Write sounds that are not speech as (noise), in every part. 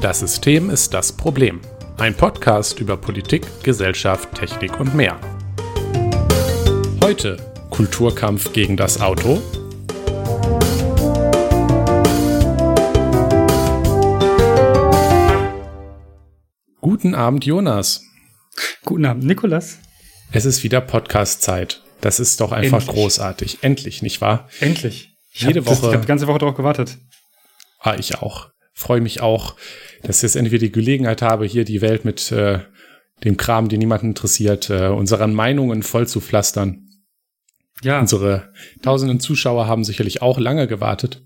Das System ist das Problem. Ein Podcast über Politik, Gesellschaft, Technik und mehr. Heute Kulturkampf gegen das Auto. Guten Abend, Jonas. Guten Abend, Nikolas. Es ist wieder Podcast-Zeit. Das ist doch einfach Endlich. großartig. Endlich, nicht wahr? Endlich. Ich Jede hab das- Woche- Ich habe die ganze Woche darauf gewartet. Ah, ich auch. Freue mich auch, dass ich jetzt endlich wieder die Gelegenheit habe, hier die Welt mit äh, dem Kram, den niemanden interessiert, äh, unseren Meinungen voll zu pflastern. Ja, Unsere tausenden Zuschauer haben sicherlich auch lange gewartet.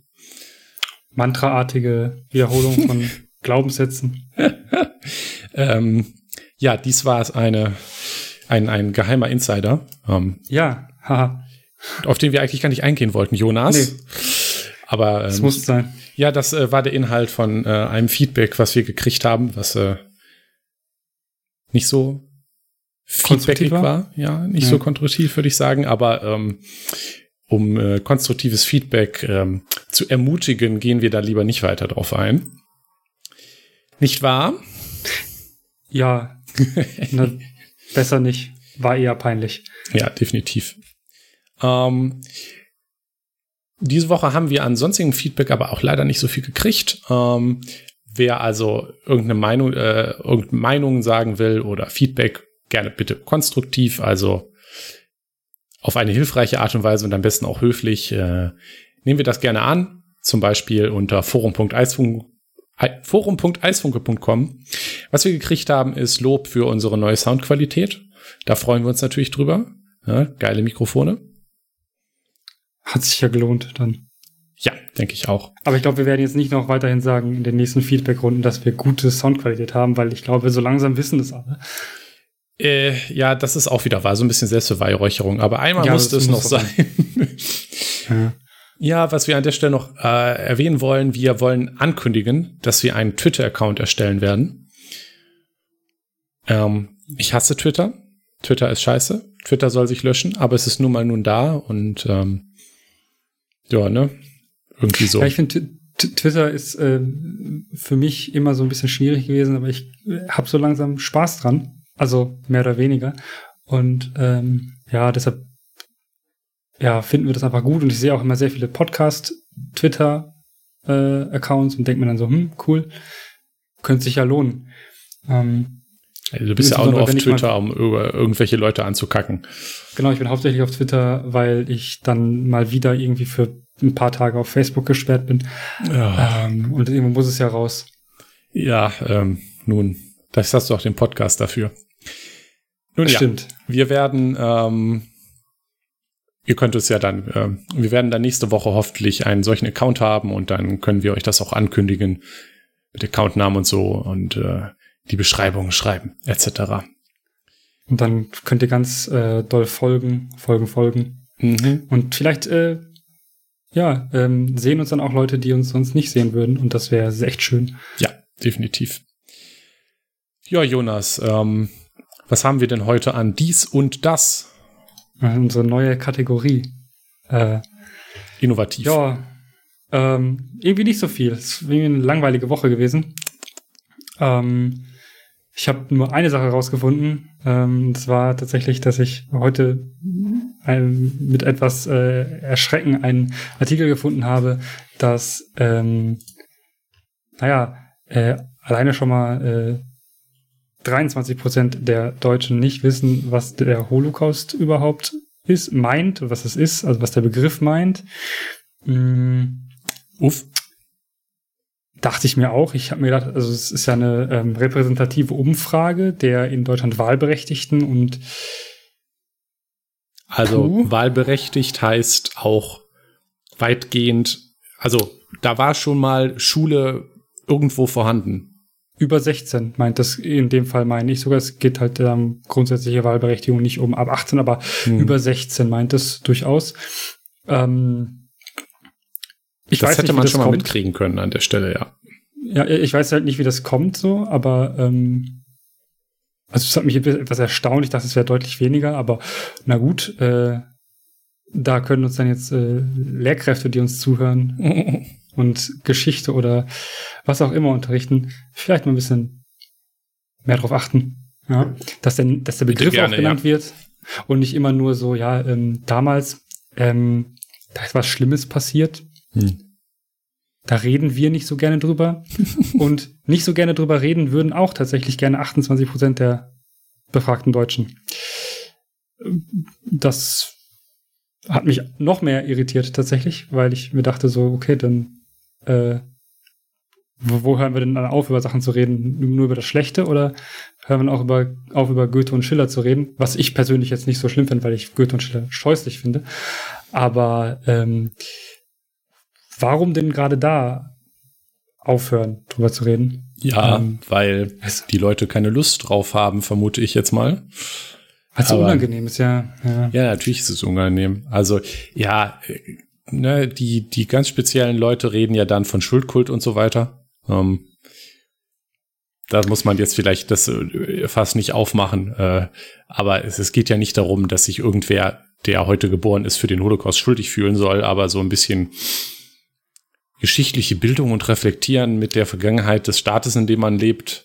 mantraartige Wiederholung von (laughs) Glaubenssätzen. (laughs) Ähm, ja, dies war es eine, ein, ein geheimer Insider, ähm, Ja, haha. auf den wir eigentlich gar nicht eingehen wollten, Jonas. Nee. Aber Das ähm, muss sein. ja, das äh, war der Inhalt von äh, einem Feedback, was wir gekriegt haben, was äh, nicht so Konstruktiv feedbackig war? war. Ja, nicht Ja. so konstruktiv, würde ich sagen. Aber ähm, um äh, konstruktives Feedback ähm, zu ermutigen, gehen wir da lieber nicht weiter drauf ein. Nicht wahr? (laughs) Ja, na, besser nicht. War eher peinlich. Ja, definitiv. Ähm, diese Woche haben wir an sonstigen Feedback aber auch leider nicht so viel gekriegt. Ähm, wer also irgendeine Meinung, äh, irgendeine Meinung sagen will oder Feedback, gerne bitte konstruktiv, also auf eine hilfreiche Art und Weise und am besten auch höflich. Äh, nehmen wir das gerne an, zum Beispiel unter forum.eisfunk ei- forum.eisfunke.com. Was wir gekriegt haben, ist Lob für unsere neue Soundqualität. Da freuen wir uns natürlich drüber. Ja, geile Mikrofone. Hat sich ja gelohnt dann. Ja, denke ich auch. Aber ich glaube, wir werden jetzt nicht noch weiterhin sagen in den nächsten Feedbackrunden, dass wir gute Soundqualität haben, weil ich glaube, so langsam wissen das alle. Äh, ja, das ist auch wieder wahr, so ein bisschen Selbstbeweihräucherung. Aber einmal Ja, musste es noch muss doch sein. (laughs) Ja. ja, was wir an der Stelle noch äh, erwähnen wollen, wir wollen ankündigen, dass wir einen Twitter-Account erstellen werden. Ähm, ich hasse Twitter. Twitter ist scheiße. Twitter soll sich löschen, aber es ist nun mal nun da und ähm, ja, ne? Irgendwie so. Ja, ich finde, Twitter ist äh, für mich immer so ein bisschen schwierig gewesen, aber ich habe so langsam Spaß dran. Also mehr oder weniger. Und ähm, ja, deshalb ja, finden wir das einfach gut. Und ich sehe auch immer sehr viele Podcast-Twitter-Accounts und denke mir dann so, hm, cool, könnte sich ja lohnen. Ähm, Also du bist ja auch nur auf Twitter, um irgendwelche Leute anzukacken. Genau, ich bin hauptsächlich auf Twitter, weil ich dann mal wieder irgendwie für ein paar Tage auf Facebook gesperrt bin. Ja, Ähm, und irgendwo muss es ja raus. ja ähm, nun, das hast du auch den Podcast dafür. Nun ja, Stimmt. wir werden, ähm, ihr könnt es ja dann, ähm, wir werden dann nächste Woche hoffentlich einen solchen Account haben und dann können wir euch das auch ankündigen mit Accountnamen und so und äh, die Beschreibung schreiben etc. Und dann könnt ihr ganz äh, doll folgen, folgen, folgen. Mhm. Und vielleicht, äh, ja, ähm, sehen uns dann auch Leute, die uns sonst nicht sehen würden. Und das wäre echt schön. Ja, definitiv. Ja, Jonas, ähm, was haben wir denn heute an dies und das? Äh, unsere neue Kategorie. Äh, Innovativ. ja, ähm, irgendwie nicht so viel. Es ist irgendwie eine langweilige Woche gewesen. Ähm, ich habe nur eine Sache rausgefunden. Ähm, das war tatsächlich, dass ich heute ein, mit etwas äh, Erschrecken einen Artikel gefunden habe, dass, ähm, naja, äh, alleine schon mal äh, 23 Prozent der Deutschen nicht wissen, was der Holocaust überhaupt ist, meint, was es ist, also was der Begriff meint. Mm, Uff. Dachte ich mir auch. Ich habe mir gedacht, also es ist ja eine ähm, repräsentative Umfrage der in Deutschland Wahlberechtigten und Also Puh. wahlberechtigt heißt auch weitgehend, also da war schon mal Schule irgendwo vorhanden. über 16 meint das in dem Fall meine ich sogar. Es geht halt um grundsätzliche Wahlberechtigung nicht um ab 18, aber Hm. über 16 meint es durchaus. Ähm, ich das weiß hätte nicht, man das schon mal kommt. mitkriegen können an der Stelle, ja. Ja, ich weiß halt nicht, wie das kommt so, aber ähm, also es hat mich etwas erstaunt. Ich dachte, es wäre deutlich weniger, aber na gut, äh, da können uns dann jetzt äh, Lehrkräfte, die uns zuhören, (laughs) und Geschichte oder was auch immer unterrichten, vielleicht mal ein bisschen mehr darauf achten. Ja, dass, denn, dass der Begriff gerne, auch genannt ja. wird und nicht immer nur so, ja, ähm, damals, ähm, da ist was Schlimmes passiert. Hm. Da reden wir nicht so gerne drüber. (laughs) und nicht so gerne drüber reden würden auch tatsächlich gerne 28 Prozent der befragten Deutschen. Das hat mich noch mehr irritiert tatsächlich, weil ich mir dachte so, okay, dann äh, wo, hören wir denn dann auf, über Sachen zu reden? Nur über das Schlechte oder hören wir auch über, auf, über Goethe und Schiller zu reden? Was ich persönlich jetzt nicht so schlimm finde, weil ich Goethe und Schiller scheußlich finde. Aber ähm, warum denn gerade da aufhören, drüber zu reden? Ja, Ähm, weil die Leute keine Lust drauf haben, vermute ich jetzt mal. Es so unangenehm ist, ja. ja. Ja, natürlich ist es unangenehm. Also, ja, äh, ne, die, die ganz speziellen Leute reden ja dann von Schuldkult und so weiter. Ähm, da muss man jetzt vielleicht das äh, fast nicht aufmachen. Äh, aber es, es geht ja nicht darum, dass sich irgendwer, der heute geboren ist, für den Holocaust schuldig fühlen soll, aber so ein bisschen geschichtliche Bildung und Reflektieren mit der Vergangenheit des Staates, in dem man lebt,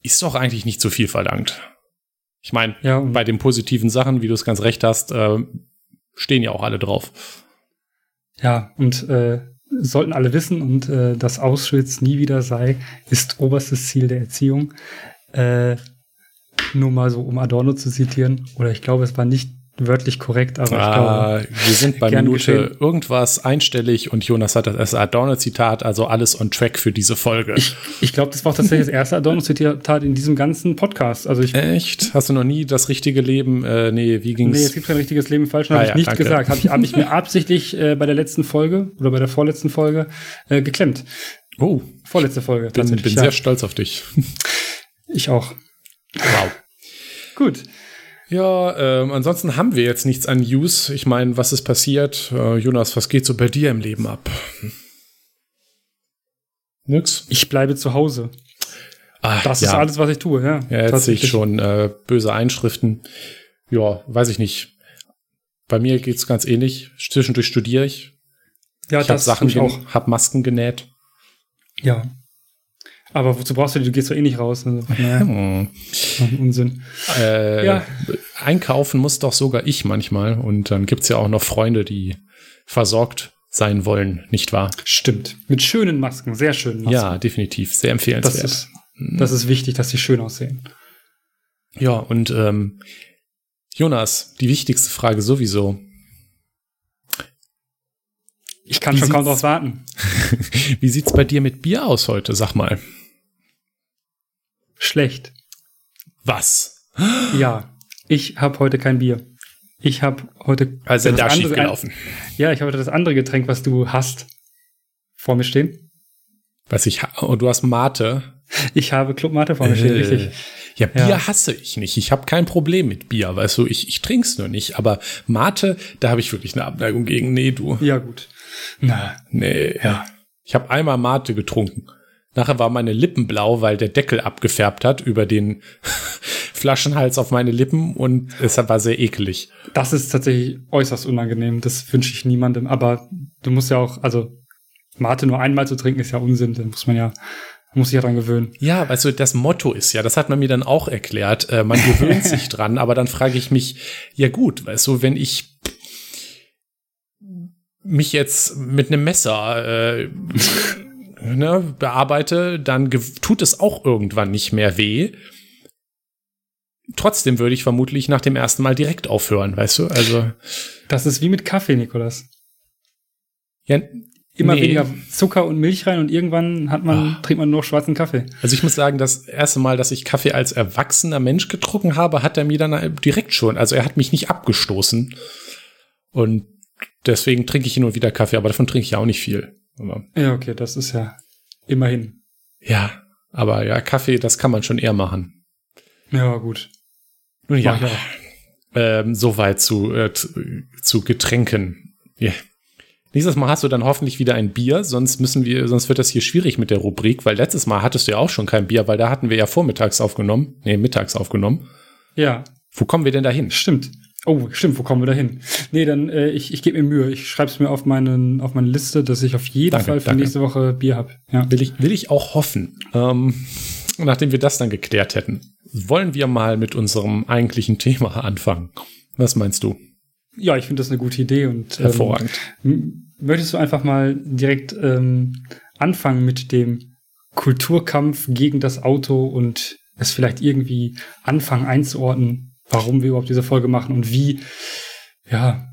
ist doch eigentlich nicht so viel verlangt. Ich meine, Ja, bei den positiven Sachen, wie du es ganz recht hast, äh, stehen ja auch alle drauf. Ja, und äh, sollten alle wissen, und äh, dass Auschwitz nie wieder sei, ist oberstes Ziel der Erziehung. Äh, nur mal so, um Adorno zu zitieren. Oder ich glaube, es war nicht wörtlich korrekt, aber ich glaube, Ah, wir sind bei (laughs) Minute geschehen. irgendwas einstellig und Jonas hat das Adorno-Zitat, also alles on track für diese Folge. ich, ich glaube, das war auch tatsächlich das erste Adorno-Zitat in diesem ganzen Podcast. Also ich, Echt? Hast du noch nie das richtige Leben? Äh, nee, wie ging's? nee, es gibt kein richtiges Leben falsch, Ah, habe ja, ich nicht danke. gesagt. Habe ich, hab ich mir (laughs) absichtlich äh, bei der letzten Folge oder bei der vorletzten Folge äh, geklemmt. oh, Vorletzte Folge. bin, tatsächlich, bin ja. sehr stolz auf dich. Ich auch. Wow. Gut. Ja, ähm, ansonsten haben wir jetzt nichts an News. Ich meine, was ist passiert? Äh, Jonas, was geht so bei dir im Leben ab? Nix? Ich bleibe zu Hause. Ah, Das ja. ist alles, was ich tue, ja. Ja, jetzt sehe ich schon äh, böse Einschriften. Ja, weiß ich nicht. Bei mir geht's ganz ähnlich. Zwischendurch studiere ich. Ja, ich habe das Sachen, tue ich auch. hab Masken genäht. Ja. Aber wozu brauchst du die? Du gehst doch eh nicht raus. Also, naja. Unsinn. Äh, Ja. Einkaufen muss doch sogar ich manchmal. Und dann gibt's ja auch noch Freunde, die versorgt sein wollen, nicht wahr? Stimmt. Mit schönen Masken, sehr schönen Masken. Ja, definitiv. Sehr das empfehlenswert. ist, das ist wichtig, dass sie schön aussehen. ja, und ähm, Jonas, die wichtigste Frage sowieso. Ich kann Wie schon kaum drauf warten. (laughs) Wie sieht's bei dir mit Bier aus heute? Sag mal. Schlecht. Was? Ja, ich habe heute kein Bier. Ich habe heute Also das da schief gelaufen. Ja, ich habe heute das andere Getränk, was du hast, vor mir stehen. Was ich, ha- oh, du hast Mate. Ich habe Club Mate vor mir stehen, Äh, richtig. Ja, Bier Ja. hasse ich nicht. Ich habe kein Problem mit Bier, weißt du, ich, ich trink's nur nicht. Aber Mate, da habe ich wirklich eine Abneigung gegen. Nee, du. Ja, gut. Na, Nee. ja. Ich habe einmal Mate getrunken. Nachher war meine Lippen blau, weil der Deckel abgefärbt hat über den (laughs) Flaschenhals auf meine Lippen und es war sehr ekelig. Das ist tatsächlich äußerst unangenehm. Das wünsche ich niemandem. Aber du musst ja auch, also Mate nur einmal zu trinken ist ja Unsinn. Da muss man ja, muss sich ja dran gewöhnen. Ja, weißt du, das Motto ist ja, das hat man mir dann auch erklärt, äh, man gewöhnt sich (laughs) dran, aber dann frage ich mich, ja gut, weißt du, wenn ich mich jetzt mit einem Messer äh, ne, bearbeite, dann tut es auch irgendwann nicht mehr weh. Trotzdem würde ich vermutlich nach dem ersten Mal direkt aufhören, weißt du? Also, Das ist wie mit Kaffee, Nikolas. ja, Immer nee. weniger Zucker und Milch rein und irgendwann hat man, Ah. trinkt man nur noch schwarzen Kaffee. Also ich muss sagen, das erste Mal, dass ich Kaffee als erwachsener Mensch getrunken habe, hat er mir dann direkt schon, also er hat mich nicht abgestoßen. Und deswegen trinke ich hin und wieder Kaffee, aber davon trinke ich ja auch nicht viel. Aber, Ja, okay, das ist ja immerhin. ja, aber ja, Kaffee, das kann man schon eher machen. Ja, gut. Nun ja, auch. ähm, soweit zu, äh, zu, Getränken. Ja. Nächstes Mal hast du dann hoffentlich wieder ein Bier, sonst müssen wir, sonst wird das hier schwierig mit der Rubrik, weil letztes Mal hattest du ja auch schon kein Bier, weil da hatten wir ja vormittags aufgenommen, nee, mittags aufgenommen. Ja, Wo kommen wir denn da hin? stimmt. Oh, stimmt, wo kommen wir da hin? Nee, dann, äh, ich, ich gebe mir Mühe. Ich schreibe es mir auf, meinen, auf meine Liste, dass ich auf jeden Danke, Fall für danke. nächste Woche Bier habe. Ja. Will ich, will ich auch hoffen. Ähm, nachdem wir das dann geklärt hätten, wollen wir mal mit unserem eigentlichen Thema anfangen. Was meinst du? ja, ich finde das eine gute Idee und ähm, Hervorragend. möchtest du einfach mal direkt ähm, anfangen mit dem Kulturkampf gegen das Auto und es vielleicht irgendwie anfangen einzuordnen, warum wir überhaupt diese Folge machen und wie, ja,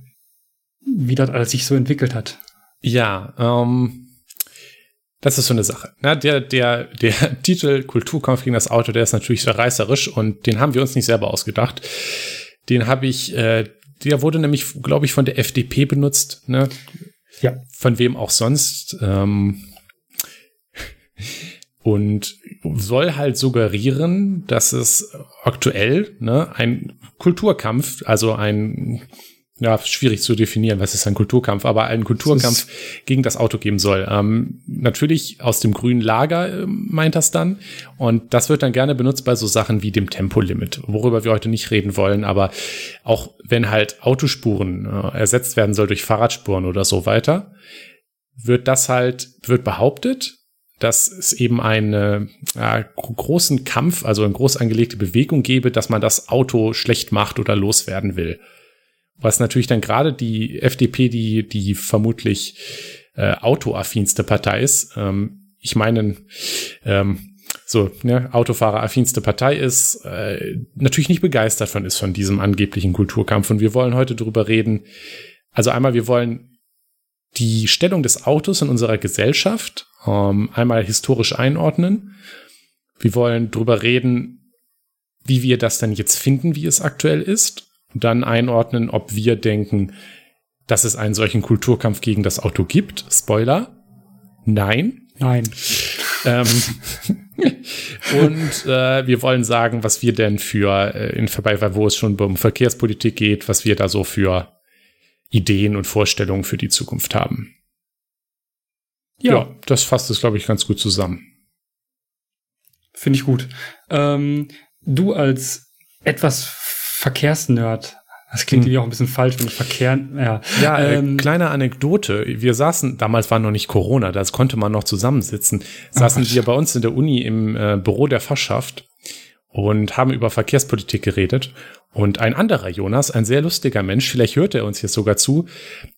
wie das alles sich so entwickelt hat. Ja, ähm, das ist so eine Sache. Na, der, der, der (laughs) Titel Kulturkampf gegen das Auto, der ist natürlich sehr reißerisch und den haben wir uns nicht selber ausgedacht. Den habe ich, äh, der wurde nämlich, glaube ich, von der FDP benutzt, ne? Ja. Von wem auch sonst. Ähm, und soll halt suggerieren, dass es aktuell ne, ein Kulturkampf, also ein ja, schwierig zu definieren, was ist ein Kulturkampf, aber ein Kulturkampf gegen das Auto geben soll. Ähm, natürlich aus dem grünen Lager äh, meint das dann. Und das wird dann gerne benutzt bei so Sachen wie dem Tempolimit, worüber wir heute nicht reden wollen. Aber auch wenn halt Autospuren äh, ersetzt werden soll durch Fahrradspuren oder so weiter, wird das halt, wird behauptet, dass es eben einen äh, großen Kampf, also eine groß angelegte Bewegung gebe, dass man das Auto schlecht macht oder loswerden will. Was natürlich dann gerade die FDP, die, die vermutlich äh, autoaffinste Partei ist, ähm, ich meine, ähm, so, ne, Autofahrer-affinste Partei ist, äh, natürlich nicht begeistert von ist von diesem angeblichen Kulturkampf. Und wir wollen heute darüber reden. Also einmal, wir wollen die Stellung des Autos in unserer Gesellschaft ähm, einmal historisch einordnen. Wir wollen darüber reden, wie wir das denn jetzt finden, wie es aktuell ist und dann einordnen, ob wir denken, dass es einen solchen Kulturkampf gegen das Auto gibt. Spoiler. Nein. Nein. Ähm, (laughs) und äh, wir wollen sagen, was wir denn für, äh, in vorbei, wo es schon um Verkehrspolitik geht, was wir da so für Ideen und Vorstellungen für die Zukunft haben. Ja, ja das fasst es, glaube ich, ganz gut zusammen. Finde ich gut. Ähm, du als etwas Verkehrsnerd, das klingt Hm. irgendwie auch ein bisschen falsch, wenn ich Verkehr, ja. Ja, äh, Ähm, kleine Anekdote. Wir saßen, damals war noch nicht Corona, da konnte man noch zusammensitzen. Saßen Gott. wir bei uns in der Uni im äh, Büro der Fachschaft und haben über Verkehrspolitik geredet. Und ein anderer Jonas, ein sehr lustiger Mensch, vielleicht hört er uns jetzt sogar zu,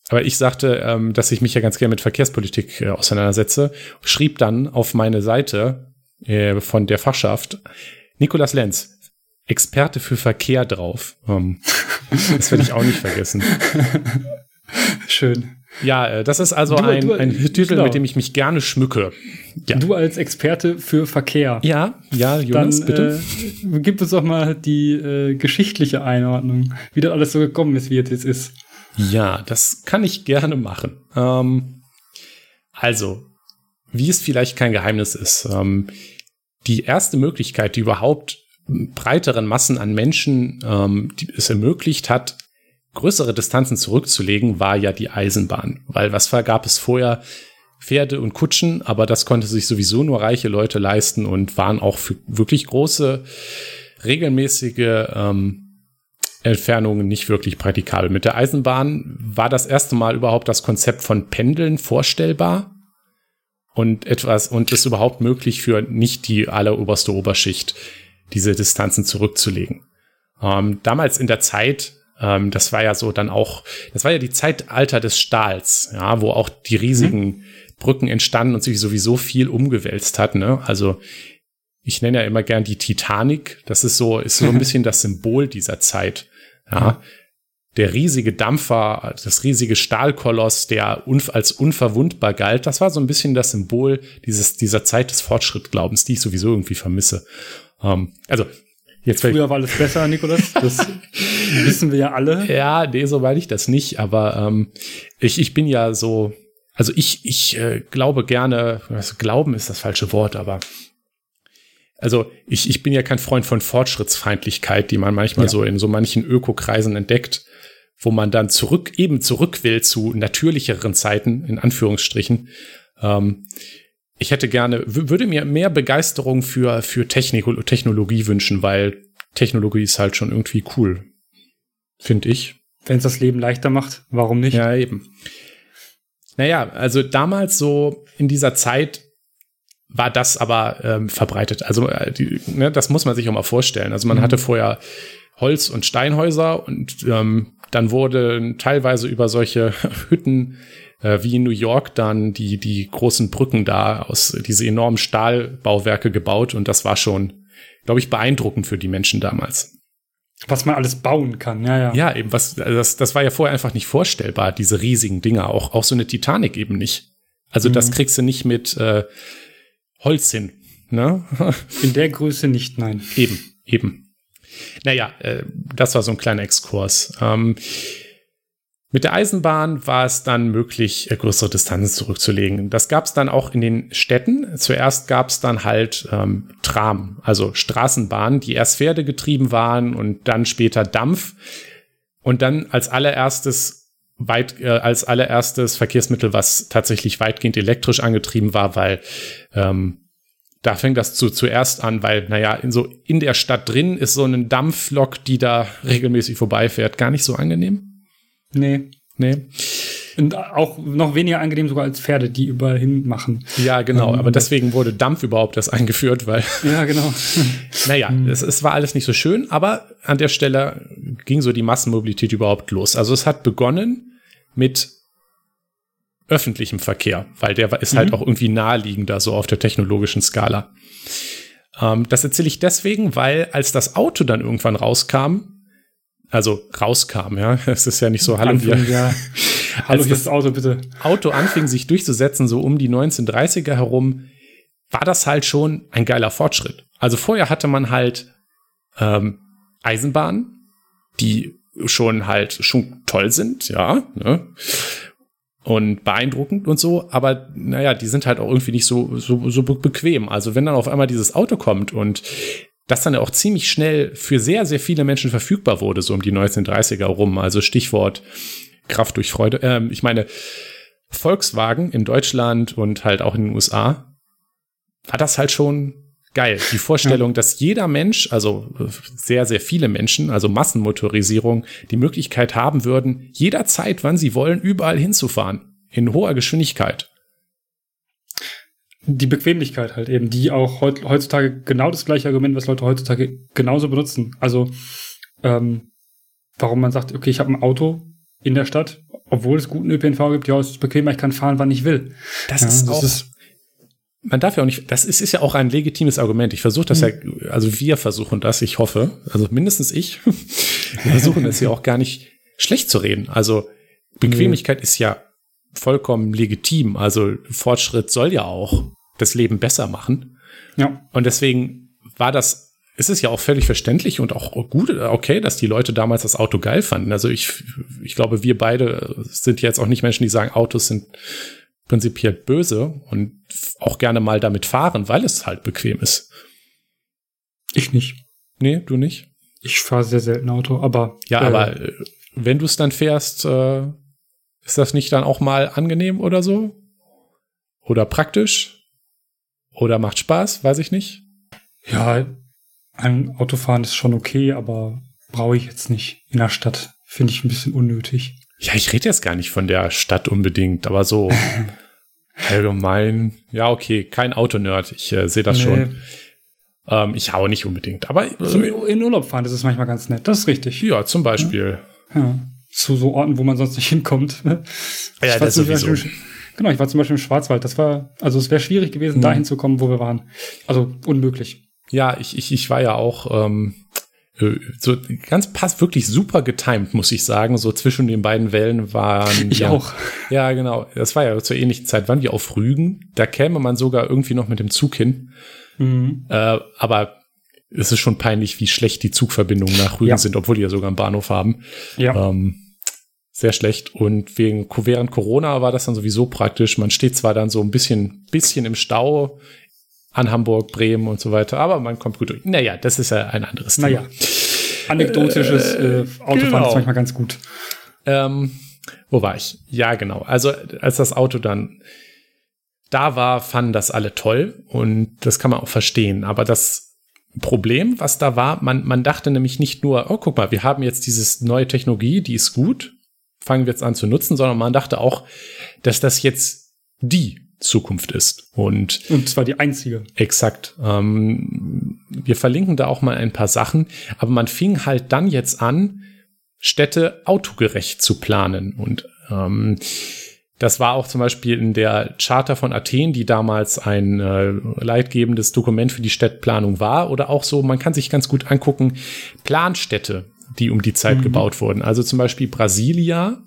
aber ich sagte, ähm, dass ich mich ja ganz gerne mit Verkehrspolitik äh, auseinandersetze, schrieb dann auf meine Seite äh, von der Fachschaft Nikolas Lenz, Experte für Verkehr drauf. Ähm, das werde ich auch nicht vergessen. (laughs) Schön. Ja, äh, das ist also Du- ein, du- ein Titel, genau. mit dem ich mich gerne schmücke. Ja, Du als Experte für Verkehr. ja, ja Jonas, Dann bitte. Äh, gib uns doch mal die äh, geschichtliche Einordnung, wie das alles so gekommen ist, wie es jetzt ist. Ja, das kann ich gerne machen. Ähm, also, wie es vielleicht kein Geheimnis ist, ähm, die erste Möglichkeit, die überhaupt breiteren Massen an Menschen ähm, es ermöglicht hat, größere Distanzen zurückzulegen, war ja die Eisenbahn. Weil was gab es vorher? Pferde und Kutschen, aber das konnte sich sowieso nur reiche Leute leisten und waren auch für wirklich große, regelmäßige ähm, Entfernungen nicht wirklich praktikabel. Mit der Eisenbahn war das erste Mal überhaupt das Konzept von Pendeln vorstellbar und etwas und es überhaupt möglich für nicht die alleroberste Oberschicht diese Distanzen zurückzulegen. Ähm, damals in der Zeit, ähm, das war ja so dann auch, das war ja die Zeitalter des Stahls, ja, wo auch die riesigen Brücken entstanden und sich sowieso viel umgewälzt hat. Ne? Also ich nenne ja immer gern die Titanic. Das ist so, ist so ein (laughs) bisschen das Symbol dieser Zeit. Ja. Der riesige Dampfer, das riesige Stahlkoloss, der als unverwundbar galt, das war so ein bisschen das Symbol dieses, dieser Zeit des Fortschrittglaubens, die ich sowieso irgendwie vermisse. Ähm, also, jetzt. Früher war alles besser, Nikolas. Das (laughs) wissen wir ja alle. Ja, nee, so meine ich das nicht, aber ähm, ich, ich bin ja so, also ich, ich äh, glaube gerne, also glauben ist das falsche Wort, aber also ich, ich bin ja kein Freund von Fortschrittsfeindlichkeit, die man manchmal Ja. so in so manchen Ökokreisen entdeckt, wo man dann zurück, eben zurück will zu natürlicheren Zeiten, in Anführungsstrichen. Ähm, ich hätte gerne, würde mir mehr Begeisterung für, für Technik Technologie wünschen, weil Technologie ist halt schon irgendwie cool. Finde ich. Wenn es das Leben leichter macht, warum nicht? Ja, eben. Naja, also damals so in dieser Zeit war das aber ähm, verbreitet. Also äh, die, ne, das muss man sich auch mal vorstellen. Also man mhm. hatte vorher Holz- und Steinhäuser und ähm, dann wurde teilweise über solche (laughs) Hütten äh, wie in New York dann die, die großen Brücken da aus diese enormen Stahlbauwerke gebaut und das war schon, glaube ich, beeindruckend für die Menschen damals. Was man alles bauen kann, ja, ja. Ja, eben, was, also das, das war ja vorher einfach nicht vorstellbar, diese riesigen Dinger, auch, auch so eine Titanic eben nicht. Also mhm. das kriegst du nicht mit äh, Holz hin. Ne? (laughs) In der Größe nicht, nein. Eben, eben. Naja, äh, das war so ein kleiner Exkurs. Ähm, mit der Eisenbahn war es dann möglich, äh, größere Distanzen zurückzulegen. Das gab es dann auch in den Städten. Zuerst gab es dann halt ähm, Tram, also Straßenbahnen, die erst Pferde getrieben waren und dann später Dampf. Und dann als allererstes weit, äh, als allererstes Verkehrsmittel, was tatsächlich weitgehend elektrisch angetrieben war, weil ähm, da fängt das zu, zuerst an, weil, naja, in so in der Stadt drin ist so ein Dampflok, die da regelmäßig vorbeifährt, gar nicht so angenehm. Nee. Nee. Und auch noch weniger angenehm sogar als Pferde, die überall hin machen. Ja, genau. Ähm, aber deswegen wurde Dampf überhaupt erst eingeführt, weil. (laughs) Ja, genau. (laughs) naja, hm. es, es war alles nicht so schön, aber an der Stelle ging so die Massenmobilität überhaupt los. Also es hat begonnen mit öffentlichem Verkehr, weil der ist halt mhm. auch irgendwie naheliegender, so auf der technologischen Skala. Ähm, das erzähle ich deswegen, weil als das Auto dann irgendwann rauskam, also rauskam, ja. (laughs) Es ist ja nicht so, hallo (laughs) hier. Ja. hallo, hier ist das Auto, bitte. Auto anfing sich durchzusetzen, so um die 1930er herum, war das halt schon ein geiler Fortschritt. Also vorher hatte man halt ähm, Eisenbahnen, die schon halt schon toll sind, ja, ne? und beeindruckend und so, aber naja, die sind halt auch irgendwie nicht so, so, so bequem. Also wenn dann auf einmal dieses Auto kommt und das dann auch ziemlich schnell für sehr, sehr viele Menschen verfügbar wurde, so um die 1930er rum. Also Stichwort Kraft durch Freude. Ähm, ich meine, Volkswagen in Deutschland und halt auch in den USA war das halt schon geil. Die Vorstellung, ja. dass jeder Mensch, also sehr, sehr viele Menschen, also Massenmotorisierung, die Möglichkeit haben würden, jederzeit, wann sie wollen, überall hinzufahren. In hoher Geschwindigkeit die Bequemlichkeit halt eben, die auch heutzutage genau das gleiche Argument, was Leute heutzutage genauso benutzen. Also ähm, warum man sagt, okay, ich habe ein Auto in der Stadt, obwohl es guten ÖPNV gibt, ja, es ist bequemer, ich kann fahren, wann ich will. Das ja, ist das auch. Ist, man darf ja auch nicht, das ist, ist ja auch ein legitimes Argument. Ich versuche das mhm. ja, also wir versuchen das, ich hoffe, also mindestens ich, (laughs) wir versuchen das ja auch gar nicht schlecht zu reden. Also Bequemlichkeit mhm. ist ja vollkommen legitim. Also Fortschritt soll ja auch das Leben besser machen. Ja. Und deswegen war das, ist es ja auch völlig verständlich und auch gut, okay, dass die Leute damals das Auto geil fanden. Also ich, ich glaube, wir beide sind jetzt auch nicht Menschen, die sagen, Autos sind prinzipiell böse und auch gerne mal damit fahren, weil es halt bequem ist. Ich nicht. Nee, du nicht? Ich fahre sehr selten Auto, aber. Ja, äh, aber äh, wenn du es dann fährst, äh, ist das nicht dann auch mal angenehm oder so? Oder praktisch? Oder macht Spaß? Weiß ich nicht. Ja, ein Autofahren ist schon okay, aber brauche ich jetzt nicht in der Stadt. Finde ich ein bisschen unnötig. Ja, ich rede jetzt gar nicht von der Stadt unbedingt, aber so (laughs) allgemein. Ja, okay, kein Autonerd. Ich äh, sehe das nee. schon. Ähm, ich hau nicht unbedingt, aber. Äh, in Urlaub fahren, das ist manchmal ganz nett. Das ist richtig. Ja, zum Beispiel. Ja. ja zu so Orten, wo man sonst nicht hinkommt. Ja, das sowieso. Genau, ich war zum Beispiel im Schwarzwald. Das war, also es wäre schwierig gewesen, hm. dahin zu kommen, wo wir waren. Also unmöglich. Ja, ich, ich, ich war ja auch ähm, äh, so ganz passt wirklich super getimed, muss ich sagen. So zwischen den beiden Wellen waren (laughs) ich ja, auch. Ja, genau. Das war ja zur ähnlichen Zeit. Waren wir auf Rügen? Da käme man sogar irgendwie noch mit dem Zug hin. Mhm. Äh, aber es ist schon peinlich, wie schlecht die Zugverbindungen nach Rügen ja. sind, obwohl die ja sogar einen Bahnhof haben. Ja. Ähm, sehr schlecht. Und wegen während Corona war das dann sowieso praktisch. Man steht zwar dann so ein bisschen, bisschen im Stau an Hamburg, Bremen und so weiter, aber man kommt gut durch. Naja, das ist ja ein anderes Thema. Naja, anekdotisches äh, Autofahren genau. ist manchmal ganz gut. Ähm, wo war ich? Ja, genau. Also als das Auto dann da war, fanden das alle toll und das kann man auch verstehen. Aber das Problem, was da war. Man, man dachte nämlich nicht nur, oh, guck mal, wir haben jetzt diese neue Technologie, die ist gut, fangen wir jetzt an zu nutzen, sondern man dachte auch, dass das jetzt die Zukunft ist. Und, und zwar die einzige. Exakt. Ähm, wir verlinken da auch mal ein paar Sachen, aber man fing halt dann jetzt an, Städte autogerecht zu planen. Und ähm, das war auch zum Beispiel in der Charta von Athen, die damals ein äh, leitgebendes Dokument für die Städtplanung war. Oder auch so, man kann sich ganz gut angucken, Planstädte, die um die Zeit mhm. gebaut wurden. Also zum Beispiel Brasilia.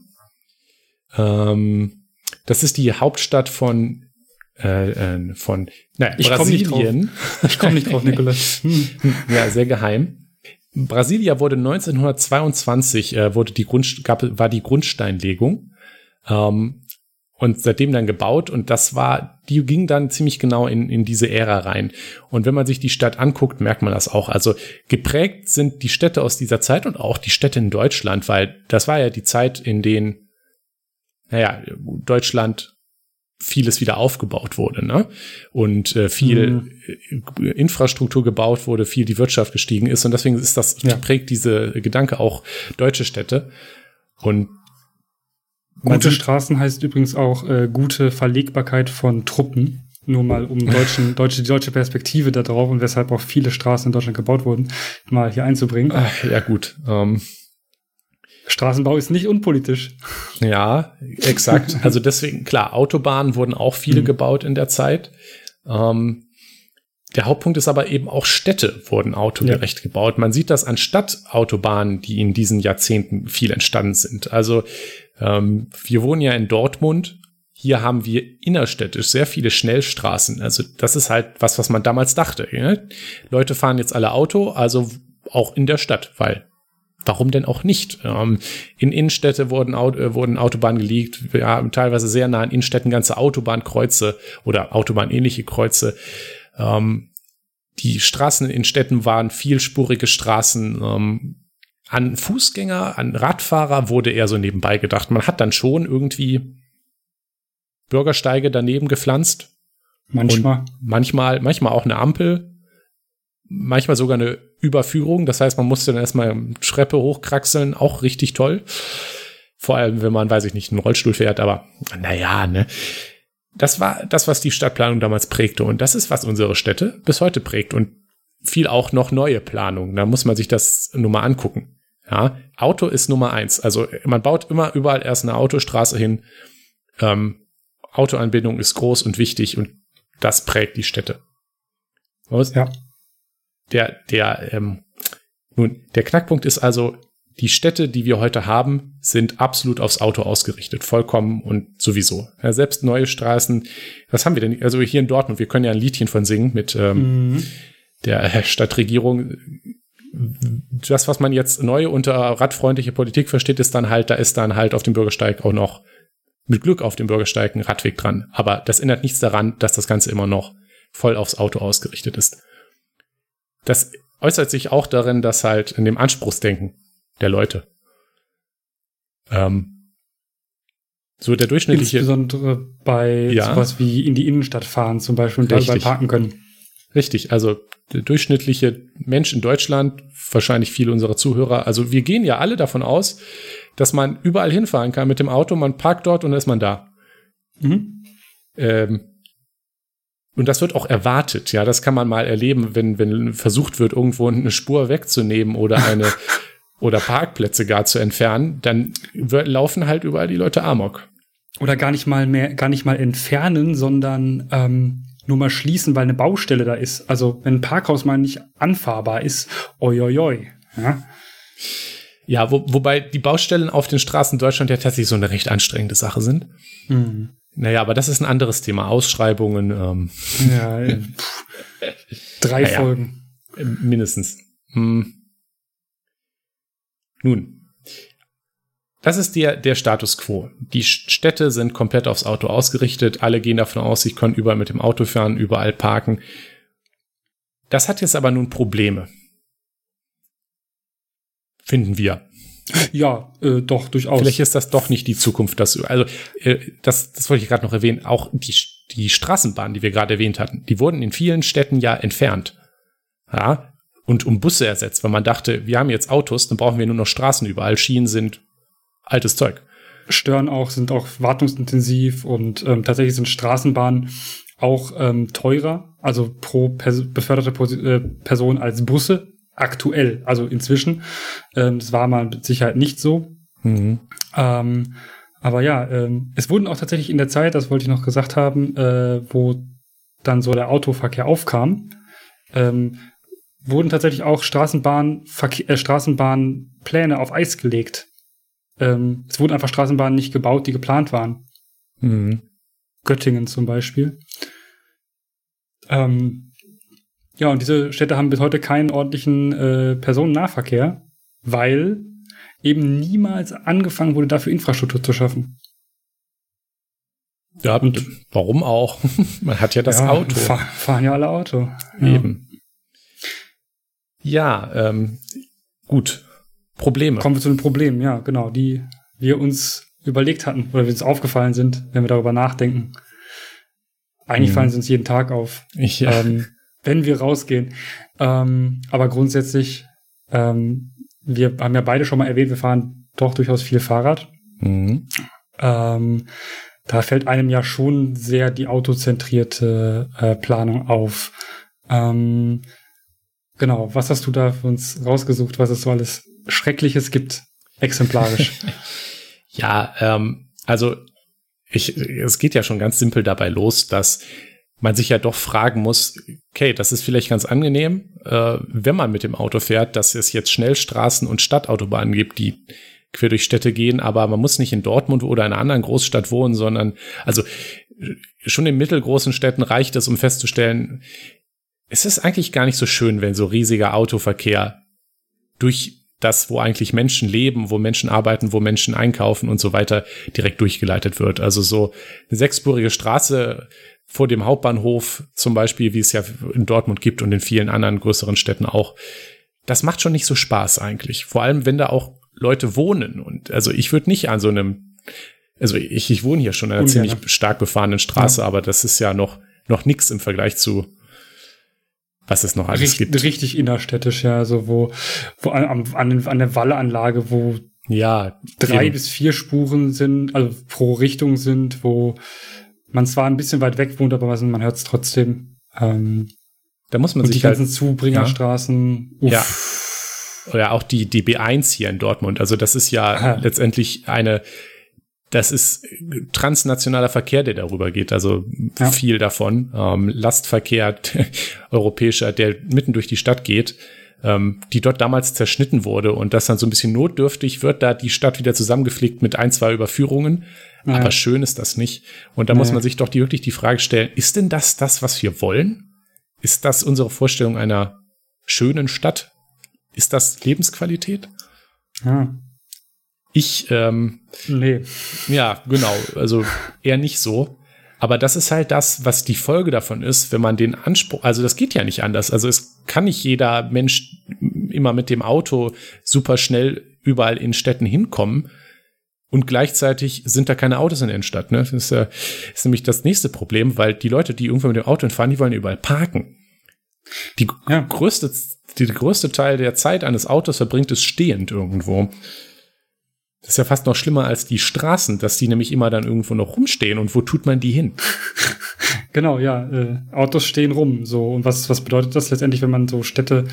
Ähm, das ist die Hauptstadt von äh, äh von na, ich Brasilien. Komm ich komme nicht drauf, (laughs) Nikolas. Hm. ja, sehr geheim. Brasilia wurde 1922 äh, wurde die Grund, gab, war die Grundsteinlegung. Ähm, und seitdem dann gebaut und das war, die ging dann ziemlich genau in, in diese Ära rein. Und wenn man sich die Stadt anguckt, merkt man das auch. Also geprägt sind die Städte aus dieser Zeit und auch die Städte in Deutschland, weil das war ja die Zeit, in denen, naja, Deutschland vieles wieder aufgebaut wurde, ne? Und äh, viel mhm. Infrastruktur gebaut wurde, viel die Wirtschaft gestiegen ist und deswegen ist das ja. prägt diese Gedanke auch deutsche Städte und Gute Straßen heißt übrigens auch äh, gute Verlegbarkeit von Truppen. Nur mal um deutschen, (laughs) deutsche, die deutsche Perspektive da drauf und weshalb auch viele Straßen in Deutschland gebaut wurden, mal hier einzubringen. Ach, ja, gut. Ähm. Straßenbau ist nicht unpolitisch. Ja, exakt. (laughs) Also deswegen, klar, Autobahnen wurden auch viele mhm. gebaut in der Zeit. Ähm, der Hauptpunkt ist aber eben auch Städte wurden autogerecht ja. gebaut. Man sieht das an Stadtautobahnen, die in diesen Jahrzehnten viel entstanden sind. Also ähm, wir wohnen ja in Dortmund. Hier haben wir innerstädtisch sehr viele Schnellstraßen. Also das ist halt was, was man damals dachte. Ja? Leute fahren jetzt alle Auto, also auch in der Stadt, weil warum denn auch nicht? Ähm, in Innenstädte wurden, äh, wurden Autobahnen gelegt. Wir haben teilweise sehr nah in Innenstädten ganze Autobahnkreuze oder Autobahnähnliche Kreuze. Ähm, die Straßen in Städten waren vielspurige Straßen. Ähm, an Fußgänger, an Radfahrer wurde eher so nebenbei gedacht. Man hat dann schon irgendwie Bürgersteige daneben gepflanzt. Manchmal. manchmal, manchmal auch eine Ampel. Manchmal sogar eine Überführung. Das heißt, man musste dann erstmal Treppe hochkraxeln. Auch richtig toll. Vor allem, wenn man, weiß ich nicht, einen Rollstuhl fährt. Aber naja, ne. Das war das, was die Stadtplanung damals prägte. Und das ist, was unsere Städte bis heute prägt. Und viel auch noch neue Planungen. Da muss man sich das nur mal angucken. Ja, Auto ist Nummer eins. Also man baut immer überall erst eine Autostraße hin. Ähm, Autoanbindung ist groß und wichtig und das prägt die Städte. Was? Ja. Der, der, ähm, nun, der Knackpunkt ist also, die Städte, die wir heute haben, sind absolut aufs Auto ausgerichtet, vollkommen und sowieso. Ja, selbst neue Straßen, was haben wir denn? Also hier in Dortmund, wir können ja ein Liedchen von singen mit ähm, mhm. der Stadtregierung. Das, was man jetzt neu unter radfreundliche Politik versteht, ist dann halt, da ist dann halt auf dem Bürgersteig auch noch mit Glück auf dem Bürgersteig ein Radweg dran. Aber das ändert nichts daran, dass das Ganze immer noch voll aufs Auto ausgerichtet ist. Das äußert sich auch darin, dass halt in dem Anspruchsdenken der Leute. Ähm, so der durchschnittliche. Insbesondere bei ja, sowas wie in die Innenstadt fahren zum Beispiel und dabei parken können. Richtig, also der durchschnittliche Mensch in Deutschland, wahrscheinlich viele unserer Zuhörer, also wir gehen ja alle davon aus, dass man überall hinfahren kann mit dem Auto, man parkt dort und dann ist man da. Mhm. Ähm, und das wird auch erwartet, ja, das kann man mal erleben, wenn, wenn versucht wird, irgendwo eine Spur wegzunehmen oder eine (laughs) oder Parkplätze gar zu entfernen, dann laufen halt überall die Leute Amok. Oder gar nicht mal mehr, gar nicht mal entfernen, sondern ähm, nur mal schließen, weil eine Baustelle da ist. Also wenn ein Parkhaus mal nicht anfahrbar ist, oi, oi, oi. Ja, ja wo, wobei die Baustellen auf den Straßen Deutschland ja tatsächlich so eine recht anstrengende Sache sind. Mhm. Naja, aber das ist ein anderes Thema. Ausschreibungen. Ähm. Ja, (laughs) drei naja, Folgen. Mindestens. Hm. Nun, das ist der, der Status quo. Die Städte sind komplett aufs Auto ausgerichtet. Alle gehen davon aus, sie können überall mit dem Auto fahren, überall parken. Das hat jetzt aber nun Probleme. Finden wir. Ja, äh, doch, durchaus. Vielleicht ist das doch nicht die Zukunft. Dass, also, äh, das, das wollte ich gerade noch erwähnen. Auch die, die Straßenbahnen, die wir gerade erwähnt hatten, die wurden in vielen Städten ja entfernt. Ja, und um Busse ersetzt, weil man dachte, wir haben jetzt Autos, dann brauchen wir nur noch Straßen überall. Schienen sind altes Zeug. Stören auch, sind auch wartungsintensiv und ähm, tatsächlich sind Straßenbahnen auch ähm, teurer, also pro pers beförderte Pos äh, Person als Busse aktuell, also inzwischen. Ähm, das war mal mit Sicherheit nicht so. Mhm. Ähm, aber ja, ähm, es wurden auch tatsächlich in der Zeit, das wollte ich noch gesagt haben, äh, wo dann so der Autoverkehr aufkam, ähm, wurden tatsächlich auch Straßenbahn, äh, Straßenbahnpläne auf Eis gelegt. Ähm, es wurden einfach Straßenbahnen nicht gebaut, die geplant waren. Mhm. Göttingen zum Beispiel. Ähm, ja, und diese Städte haben bis heute keinen ordentlichen äh, Personennahverkehr, weil eben niemals angefangen wurde, dafür Infrastruktur zu schaffen. Ja, und warum auch? (laughs) Man hat ja das ja, Auto. Fahr, fahren ja alle Auto. Eben. Ja, ähm, gut. Probleme. Kommen wir zu den Problemen, ja, genau, die wir uns überlegt hatten oder wir uns aufgefallen sind, wenn wir darüber nachdenken. Eigentlich hm. fallen sie uns jeden Tag auf, ich, ja. ähm, wenn wir rausgehen. Ähm, aber grundsätzlich, ähm, wir haben ja beide schon mal erwähnt, wir fahren doch durchaus viel Fahrrad. Mhm. Ähm, da fällt einem ja schon sehr die autozentrierte äh, Planung auf. Ähm, genau, was hast du da für uns rausgesucht, was es so alles Schreckliches gibt, exemplarisch? (laughs) ja, ähm, also ich, es geht ja schon ganz simpel dabei los, dass man sich ja doch fragen muss, okay, das ist vielleicht ganz angenehm, äh, wenn man mit dem Auto fährt, dass es jetzt Schnellstraßen und Stadtautobahnen gibt, die quer durch Städte gehen, aber man muss nicht in Dortmund oder in einer anderen Großstadt wohnen, sondern also schon in mittelgroßen Städten reicht es, um festzustellen, es ist eigentlich gar nicht so schön, wenn so riesiger Autoverkehr durch das, wo eigentlich Menschen leben, wo Menschen arbeiten, wo Menschen einkaufen und so weiter, direkt durchgeleitet wird. Also so eine sechsspurige Straße vor dem Hauptbahnhof zum Beispiel, wie es ja in Dortmund gibt und in vielen anderen größeren Städten auch, das macht schon nicht so Spaß eigentlich. Vor allem, wenn da auch Leute wohnen. Und also ich würde nicht an so einem, also ich, ich wohne hier schon an einer Ungerne. ziemlich stark befahrenen Straße, ja. aber das ist ja noch, noch nix im Vergleich zu was es noch alles Richt, gibt. Richtig innerstädtisch, ja, so wo, wo an, an, an der Wallanlage, wo ja, drei eben. bis vier Spuren sind, also pro Richtung sind, wo man zwar ein bisschen weit weg wohnt, aber man hört es trotzdem. Ähm, da muss man und sich die ganzen halt, Zubringerstraßen. Ja. ja. Oder auch die, die B1 hier in Dortmund. Also das ist ja Aha. letztendlich eine das ist transnationaler Verkehr, der darüber geht, also ja. viel davon. Ähm, Lastverkehr (laughs) europäischer, der mitten durch die Stadt geht, ähm, die dort damals zerschnitten wurde und das dann so ein bisschen notdürftig wird, da die Stadt wieder zusammengeflickt mit ein, zwei Überführungen. Ja. Aber schön ist das nicht. Und da ja. muss man sich doch die, wirklich die Frage stellen, ist denn das das, was wir wollen? Ist das unsere Vorstellung einer schönen Stadt? Ist das Lebensqualität? Ja. Ich, ähm, nee. Ja, genau. Also eher nicht so. Aber das ist halt das, was die Folge davon ist, wenn man den Anspruch, also das geht ja nicht anders. Also es kann nicht jeder Mensch immer mit dem Auto super schnell überall in Städten hinkommen. Und gleichzeitig sind da keine Autos in der Innenstadt. Ne? Das ist, äh, ist nämlich das nächste Problem, weil die Leute, die irgendwo mit dem Auto fahren, die wollen überall parken. Die ja. größte, die, der größte Teil der Zeit eines Autos verbringt es stehend irgendwo. Das ist ja fast noch schlimmer als die Straßen, dass die nämlich immer dann irgendwo noch rumstehen. Und wo tut man die hin? (laughs) genau, ja. Äh, Autos stehen rum. So. Und was, was bedeutet das letztendlich, wenn man so Städte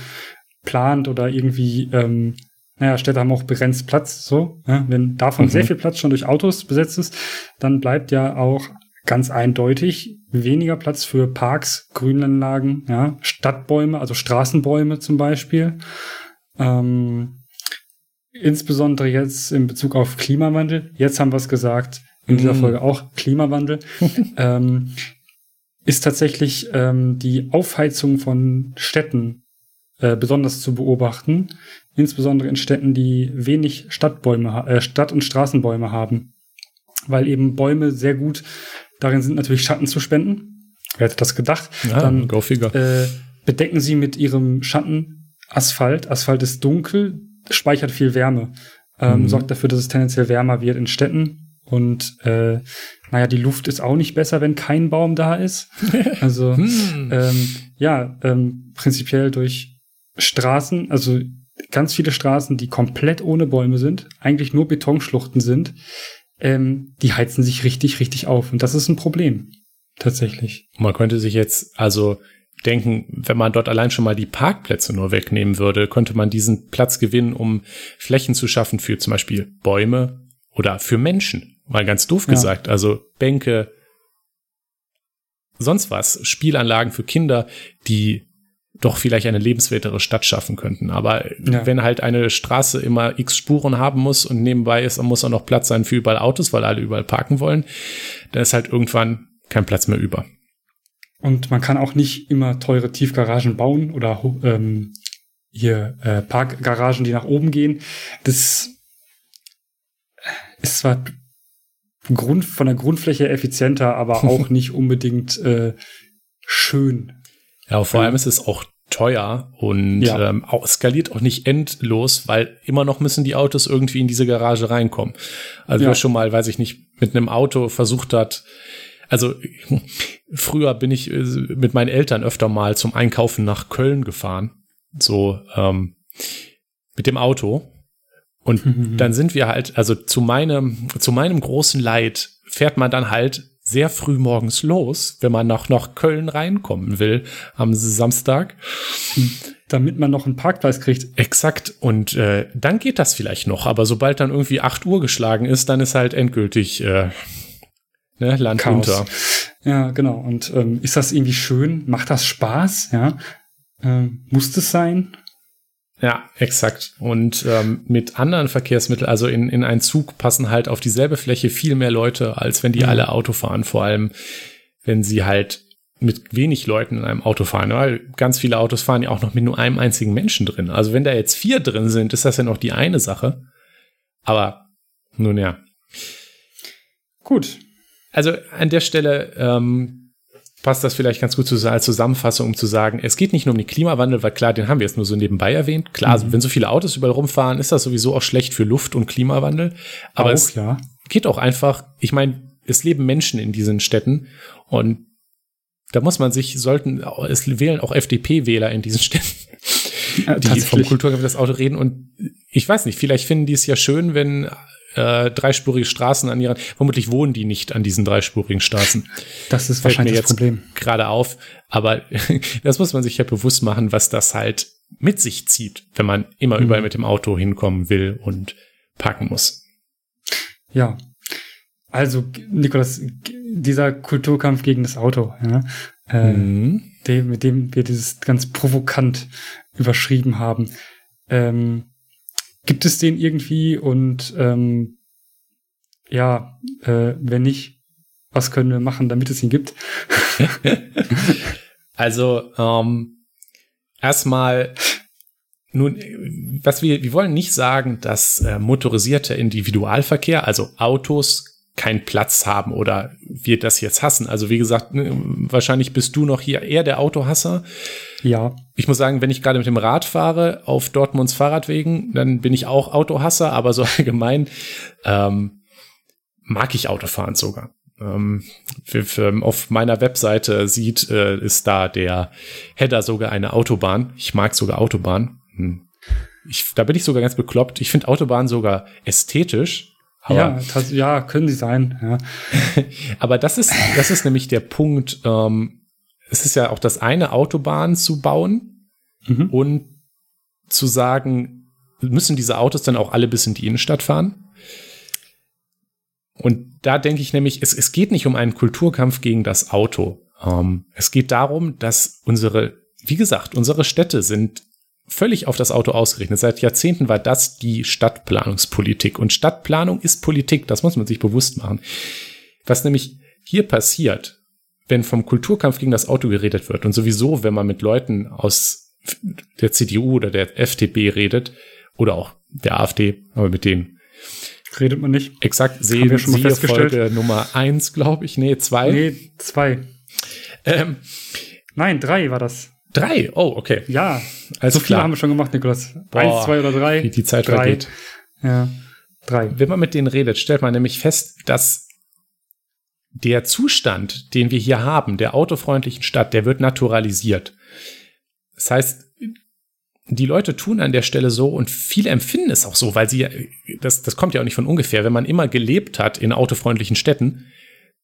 plant oder irgendwie, ähm, naja, Städte haben auch begrenzt Platz, so. Ja? Wenn davon mhm. sehr viel Platz schon durch Autos besetzt ist, dann bleibt ja auch ganz eindeutig weniger Platz für Parks, Grünanlagen, ja, Stadtbäume, also Straßenbäume zum Beispiel. Ähm, insbesondere jetzt in Bezug auf Klimawandel, jetzt haben wir es gesagt, in dieser mm. Folge auch Klimawandel, (laughs) ähm, ist tatsächlich ähm, die Aufheizung von Städten äh, besonders zu beobachten, insbesondere in Städten, die wenig Stadtbäume, äh, Stadt- und Straßenbäume haben, weil eben Bäume sehr gut darin sind, natürlich Schatten zu spenden. Wer hätte das gedacht? Ja, Dann äh, bedecken sie mit ihrem Schatten Asphalt. Asphalt ist dunkel, speichert viel Wärme, ähm, mhm. sorgt dafür, dass es tendenziell wärmer wird in Städten. Und äh, naja, die Luft ist auch nicht besser, wenn kein Baum da ist. (laughs) Also hm. ähm, ja, ähm, prinzipiell durch Straßen, also ganz viele Straßen, die komplett ohne Bäume sind, eigentlich nur Betonschluchten sind, ähm, die heizen sich richtig, richtig auf. Und das ist ein Problem. Tatsächlich. Man könnte sich jetzt also denken, wenn man dort allein schon mal die Parkplätze nur wegnehmen würde, könnte man diesen Platz gewinnen, um Flächen zu schaffen für zum Beispiel Bäume oder für Menschen. Mal ganz doof ja. gesagt. Also Bänke, sonst was, Spielanlagen für Kinder, die doch vielleicht eine lebenswertere Stadt schaffen könnten. Aber ja. wenn halt eine Straße immer x Spuren haben muss und nebenbei ist, muss auch noch Platz sein für überall Autos, weil alle überall parken wollen, dann ist halt irgendwann kein Platz mehr über. Und man kann auch nicht immer teure Tiefgaragen bauen oder ähm, hier äh, Parkgaragen, die nach oben gehen. Das ist zwar Grund, von der Grundfläche effizienter, aber (laughs) auch nicht unbedingt äh, schön. Ja, vor allem ist es auch teuer und ja. ähm, auch, skaliert auch nicht endlos, weil immer noch müssen die Autos irgendwie in diese Garage reinkommen. Also ja. wer schon mal, weiß ich nicht, mit einem Auto versucht hat, also früher bin ich äh, mit meinen Eltern öfter mal zum Einkaufen nach Köln gefahren, so ähm, mit dem Auto. Und mhm. (laughs) dann sind wir halt, also zu meinem, zu meinem großen Leid fährt man dann halt sehr früh morgens los, wenn man noch nach Köln reinkommen will am Samstag. Damit man noch einen Parkplatz kriegt. Exakt. Und äh, dann geht das vielleicht noch. Aber sobald dann irgendwie 8 Uhr geschlagen ist, dann ist halt endgültig äh, ne, Land Chaos. unter. Ja, genau. Und ähm, ist das irgendwie schön? Macht das Spaß? Ja. Ähm, muss das sein? Ja, exakt. Und ähm, mit anderen Verkehrsmitteln, also in, in einen Zug passen halt auf dieselbe Fläche viel mehr Leute, als wenn die mhm. alle Auto fahren. Vor allem, wenn sie halt mit wenig Leuten in einem Auto fahren, weil ganz viele Autos fahren ja auch noch mit nur einem einzigen Menschen drin. Also wenn da jetzt vier drin sind, ist das ja noch die eine Sache. Aber nun ja. Gut, also an der Stelle ähm, passt das vielleicht ganz gut zu, als Zusammenfassung, um zu sagen, es geht nicht nur um den Klimawandel, weil klar, den haben wir jetzt nur so nebenbei erwähnt. Klar, mhm. wenn so viele Autos überall rumfahren, ist das sowieso auch schlecht für Luft und Klimawandel. Aber auch, es ja. geht auch einfach, ich meine, es leben Menschen in diesen Städten und da muss man sich, sollten, es wählen auch FDP-Wähler in diesen Städten, die vom Kulturkampf das Auto reden. Und ich weiß nicht, vielleicht finden die es ja schön, wenn äh, dreispurige Straßen an ihren. Vermutlich wohnen die nicht an diesen dreispurigen Straßen. Das ist wahrscheinlich das Problem. Gerade auf. Aber (laughs) das muss man sich ja bewusst machen, was das halt mit sich zieht, wenn man immer mhm. überall mit dem Auto hinkommen will und parken muss. Ja. Also, Nikolas, dieser Kulturkampf gegen das Auto, ja, äh, mhm. dem, mit dem wir dieses ganz provokant überschrieben haben. Ähm, Gibt es den irgendwie und ähm, ja, äh, wenn nicht, was können wir machen, damit es ihn gibt? (laughs) also ähm, erstmal nun, was wir, wir wollen nicht sagen, dass äh, motorisierter Individualverkehr, also Autos, keinen Platz haben oder wir das jetzt hassen. Also wie gesagt, ne, wahrscheinlich bist du noch hier eher der Autohasser. Ja. Ich muss sagen, wenn ich gerade mit dem Rad fahre auf Dortmunds Fahrradwegen, dann bin ich auch Autohasser, aber so (laughs) allgemein ähm, mag ich Autofahren sogar. Ähm, auf meiner Webseite sieht, äh, ist da der Header sogar eine Autobahn. Ich mag sogar Autobahn. Hm. Ich, da bin ich sogar ganz bekloppt. Ich finde Autobahn sogar ästhetisch. Aber, ja, ja, können sie sein. Ja. (laughs) aber das ist, das ist nämlich der Punkt. Ähm, es ist ja auch das eine, Autobahn zu bauen mhm. und zu sagen, müssen diese Autos dann auch alle bis in die Innenstadt fahren? Und da denke ich nämlich, es, es geht nicht um einen Kulturkampf gegen das Auto. Ähm, es geht darum, dass unsere, wie gesagt, unsere Städte sind völlig auf das Auto ausgerichtet. Seit Jahrzehnten war das die Stadtplanungspolitik. Und Stadtplanung ist Politik, das muss man sich bewusst machen. Was nämlich hier passiert, wenn vom Kulturkampf gegen das Auto geredet wird und sowieso, wenn man mit Leuten aus der CDU oder der FDP redet oder auch der AfD, aber mit denen redet man nicht. Exakt, sehen wir schon mal festgestellt. Folge Nummer eins, glaube ich. Nee, zwei. Nee, zwei. Ähm, Nein, drei war das. Drei? Oh, okay. Ja. Alles so viele klar. haben wir schon gemacht, Niklas. Boah, Eins, zwei oder drei? Wie die Zeit drei. vergeht. Ja. Drei. Wenn man mit denen redet, stellt man nämlich fest, dass der Zustand, den wir hier haben, der autofreundlichen Stadt, der wird naturalisiert. Das heißt, die Leute tun an der Stelle so und viele empfinden es auch so, weil sie, das, das kommt ja auch nicht von ungefähr, wenn man immer gelebt hat in autofreundlichen Städten,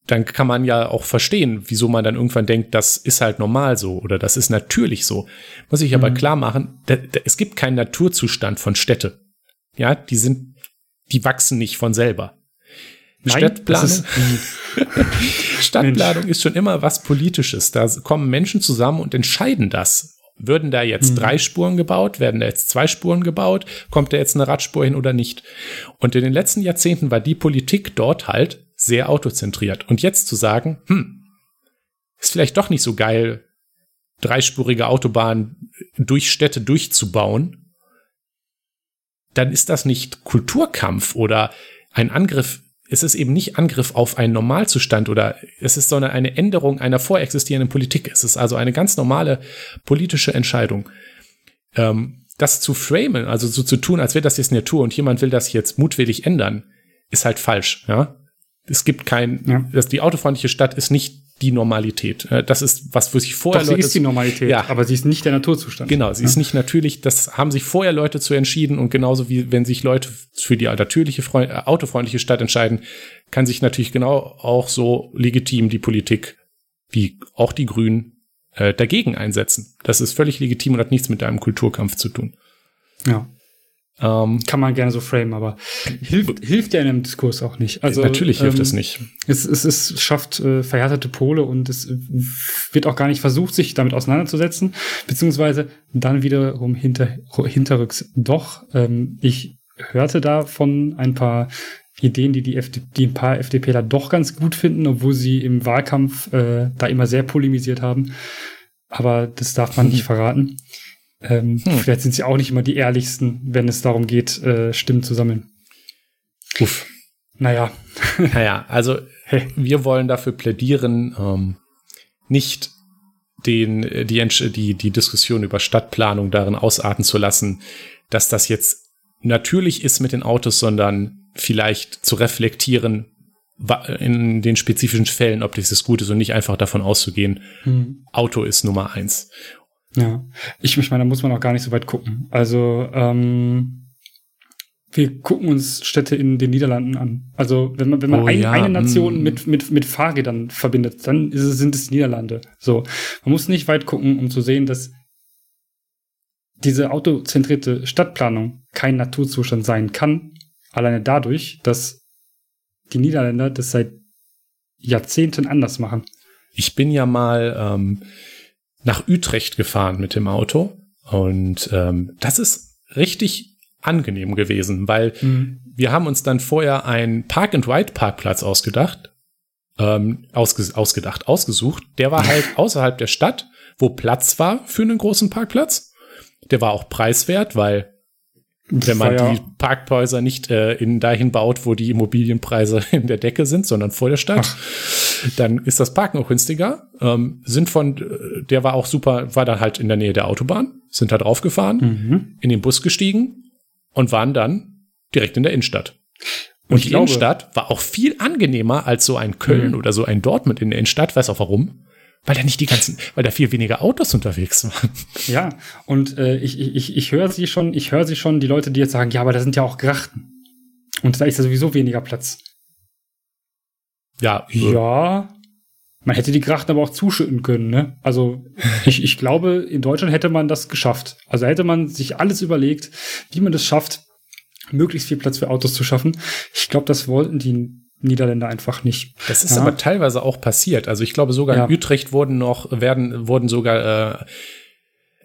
dann kann man ja auch verstehen, wieso man dann irgendwann denkt, das ist halt normal so oder das ist natürlich so. Muss ich aber mhm. klar machen, da, da, es gibt keinen Naturzustand von Städte. Ja, die sind, die wachsen nicht von selber. Nein, Stadtplanung, ist (laughs) Stadtplanung ist schon immer was Politisches. Da kommen Menschen zusammen und entscheiden das. Würden da jetzt mhm. drei Spuren gebaut? Werden da jetzt zwei Spuren gebaut? Kommt da jetzt eine Radspur hin oder nicht? Und in den letzten Jahrzehnten war die Politik dort halt sehr autozentriert. Und jetzt zu sagen, hm, ist vielleicht doch nicht so geil, dreispurige Autobahnen durch Städte durchzubauen, dann ist das nicht Kulturkampf oder ein Angriff. Es ist eben nicht Angriff auf einen Normalzustand oder es ist sondern eine Änderung einer vorexistierenden Politik. Es ist also eine ganz normale politische Entscheidung. Ähm, das zu framen, also so zu tun, als wäre das jetzt Natur und jemand will das jetzt mutwillig ändern, ist halt falsch, ja. Es gibt kein, ja. dass die autofreundliche Stadt ist nicht die Normalität. Äh, das ist was, wo sich vorher Doch, sie ist die Normalität, ja. aber sie ist nicht der Naturzustand. Genau, sie ja. ist nicht natürlich. Das haben sich vorher Leute zu entschieden und genauso wie wenn sich Leute für die natürliche, äh, autofreundliche Stadt entscheiden, kann sich natürlich genau auch so legitim die Politik wie auch die Grünen äh, dagegen einsetzen. Das ist völlig legitim und hat nichts mit einem Kulturkampf zu tun. Ja. Ähm, Kann man gerne so framen, aber hilft, hilft ja in einem Diskurs auch nicht. Also, natürlich hilft ähm, es nicht. Es, es, es schafft äh, verhärtete Pole und es wird auch gar nicht versucht, sich damit auseinanderzusetzen, beziehungsweise dann wiederum hinter, hinterrücks doch. Ähm, ich hörte da von ein paar Ideen, die die, FD, die ein paar FDPler doch ganz gut finden, obwohl sie im Wahlkampf äh, da immer sehr polemisiert haben. Aber das darf man nicht (laughs) verraten. Ähm, hm. Vielleicht sind sie auch nicht immer die ehrlichsten, wenn es darum geht, äh, Stimmen zu sammeln. Uff. Naja. (laughs) Naja, also hey. wir wollen dafür plädieren, ähm, nicht den, die, die, die Diskussion über Stadtplanung darin ausarten zu lassen, dass das jetzt natürlich ist mit den Autos, sondern vielleicht zu reflektieren in den spezifischen Fällen, ob das gut ist und nicht einfach davon auszugehen, hm. Auto ist Nummer eins. Ja, ich, ich meine, da muss man auch gar nicht so weit gucken. Also, ähm, wir gucken uns Städte in den Niederlanden an. Also, wenn man, wenn man oh, ein, ja. eine Nation mm. mit, mit, mit Fahrrädern verbindet, dann es, sind es Niederlande. So. Man muss nicht weit gucken, um zu sehen, dass diese autozentrierte Stadtplanung kein Naturzustand sein kann. Alleine dadurch, dass die Niederländer das seit Jahrzehnten anders machen. Ich bin ja mal, ähm, nach Utrecht gefahren mit dem Auto. Und ähm, das ist richtig angenehm gewesen, weil mhm. wir haben uns dann vorher einen Park-and-Ride-Parkplatz ausgedacht, ähm, ausge ausgedacht, ausgesucht. Der war halt (laughs) außerhalb der Stadt, wo Platz war für einen großen Parkplatz. Der war auch preiswert, weil wenn man die Parkhäuser nicht äh, in dahin baut, wo die Immobilienpreise (laughs) in der Decke sind, sondern vor der Stadt, Ach. Dann ist das Parken auch günstiger. Ähm, sind von, der war auch super, war dann halt in der Nähe der Autobahn, sind da draufgefahren, mhm. in den Bus gestiegen und waren dann direkt in der Innenstadt. Und die glaube, Innenstadt war auch viel angenehmer als so ein Köln mhm. oder so ein Dortmund in der Innenstadt. Weiß auch warum? Weil da nicht die ganzen, weil da viel weniger Autos unterwegs waren. Ja, und äh, ich, ich, ich höre sie schon, ich höre sie schon, die Leute, die jetzt sagen, ja, aber da sind ja auch Grachten. Und da ist ja sowieso weniger Platz. Ja. Ja. Man hätte die Grachten aber auch zuschütten können, ne? Also, (laughs) ich, ich glaube, in Deutschland hätte man das geschafft. Also hätte man sich alles überlegt, wie man das schafft, möglichst viel Platz für Autos zu schaffen. Ich glaube, das wollten die Niederländer einfach nicht. Das ist ja. aber teilweise auch passiert. Also ich glaube sogar ja. in Utrecht wurden noch, werden, wurden sogar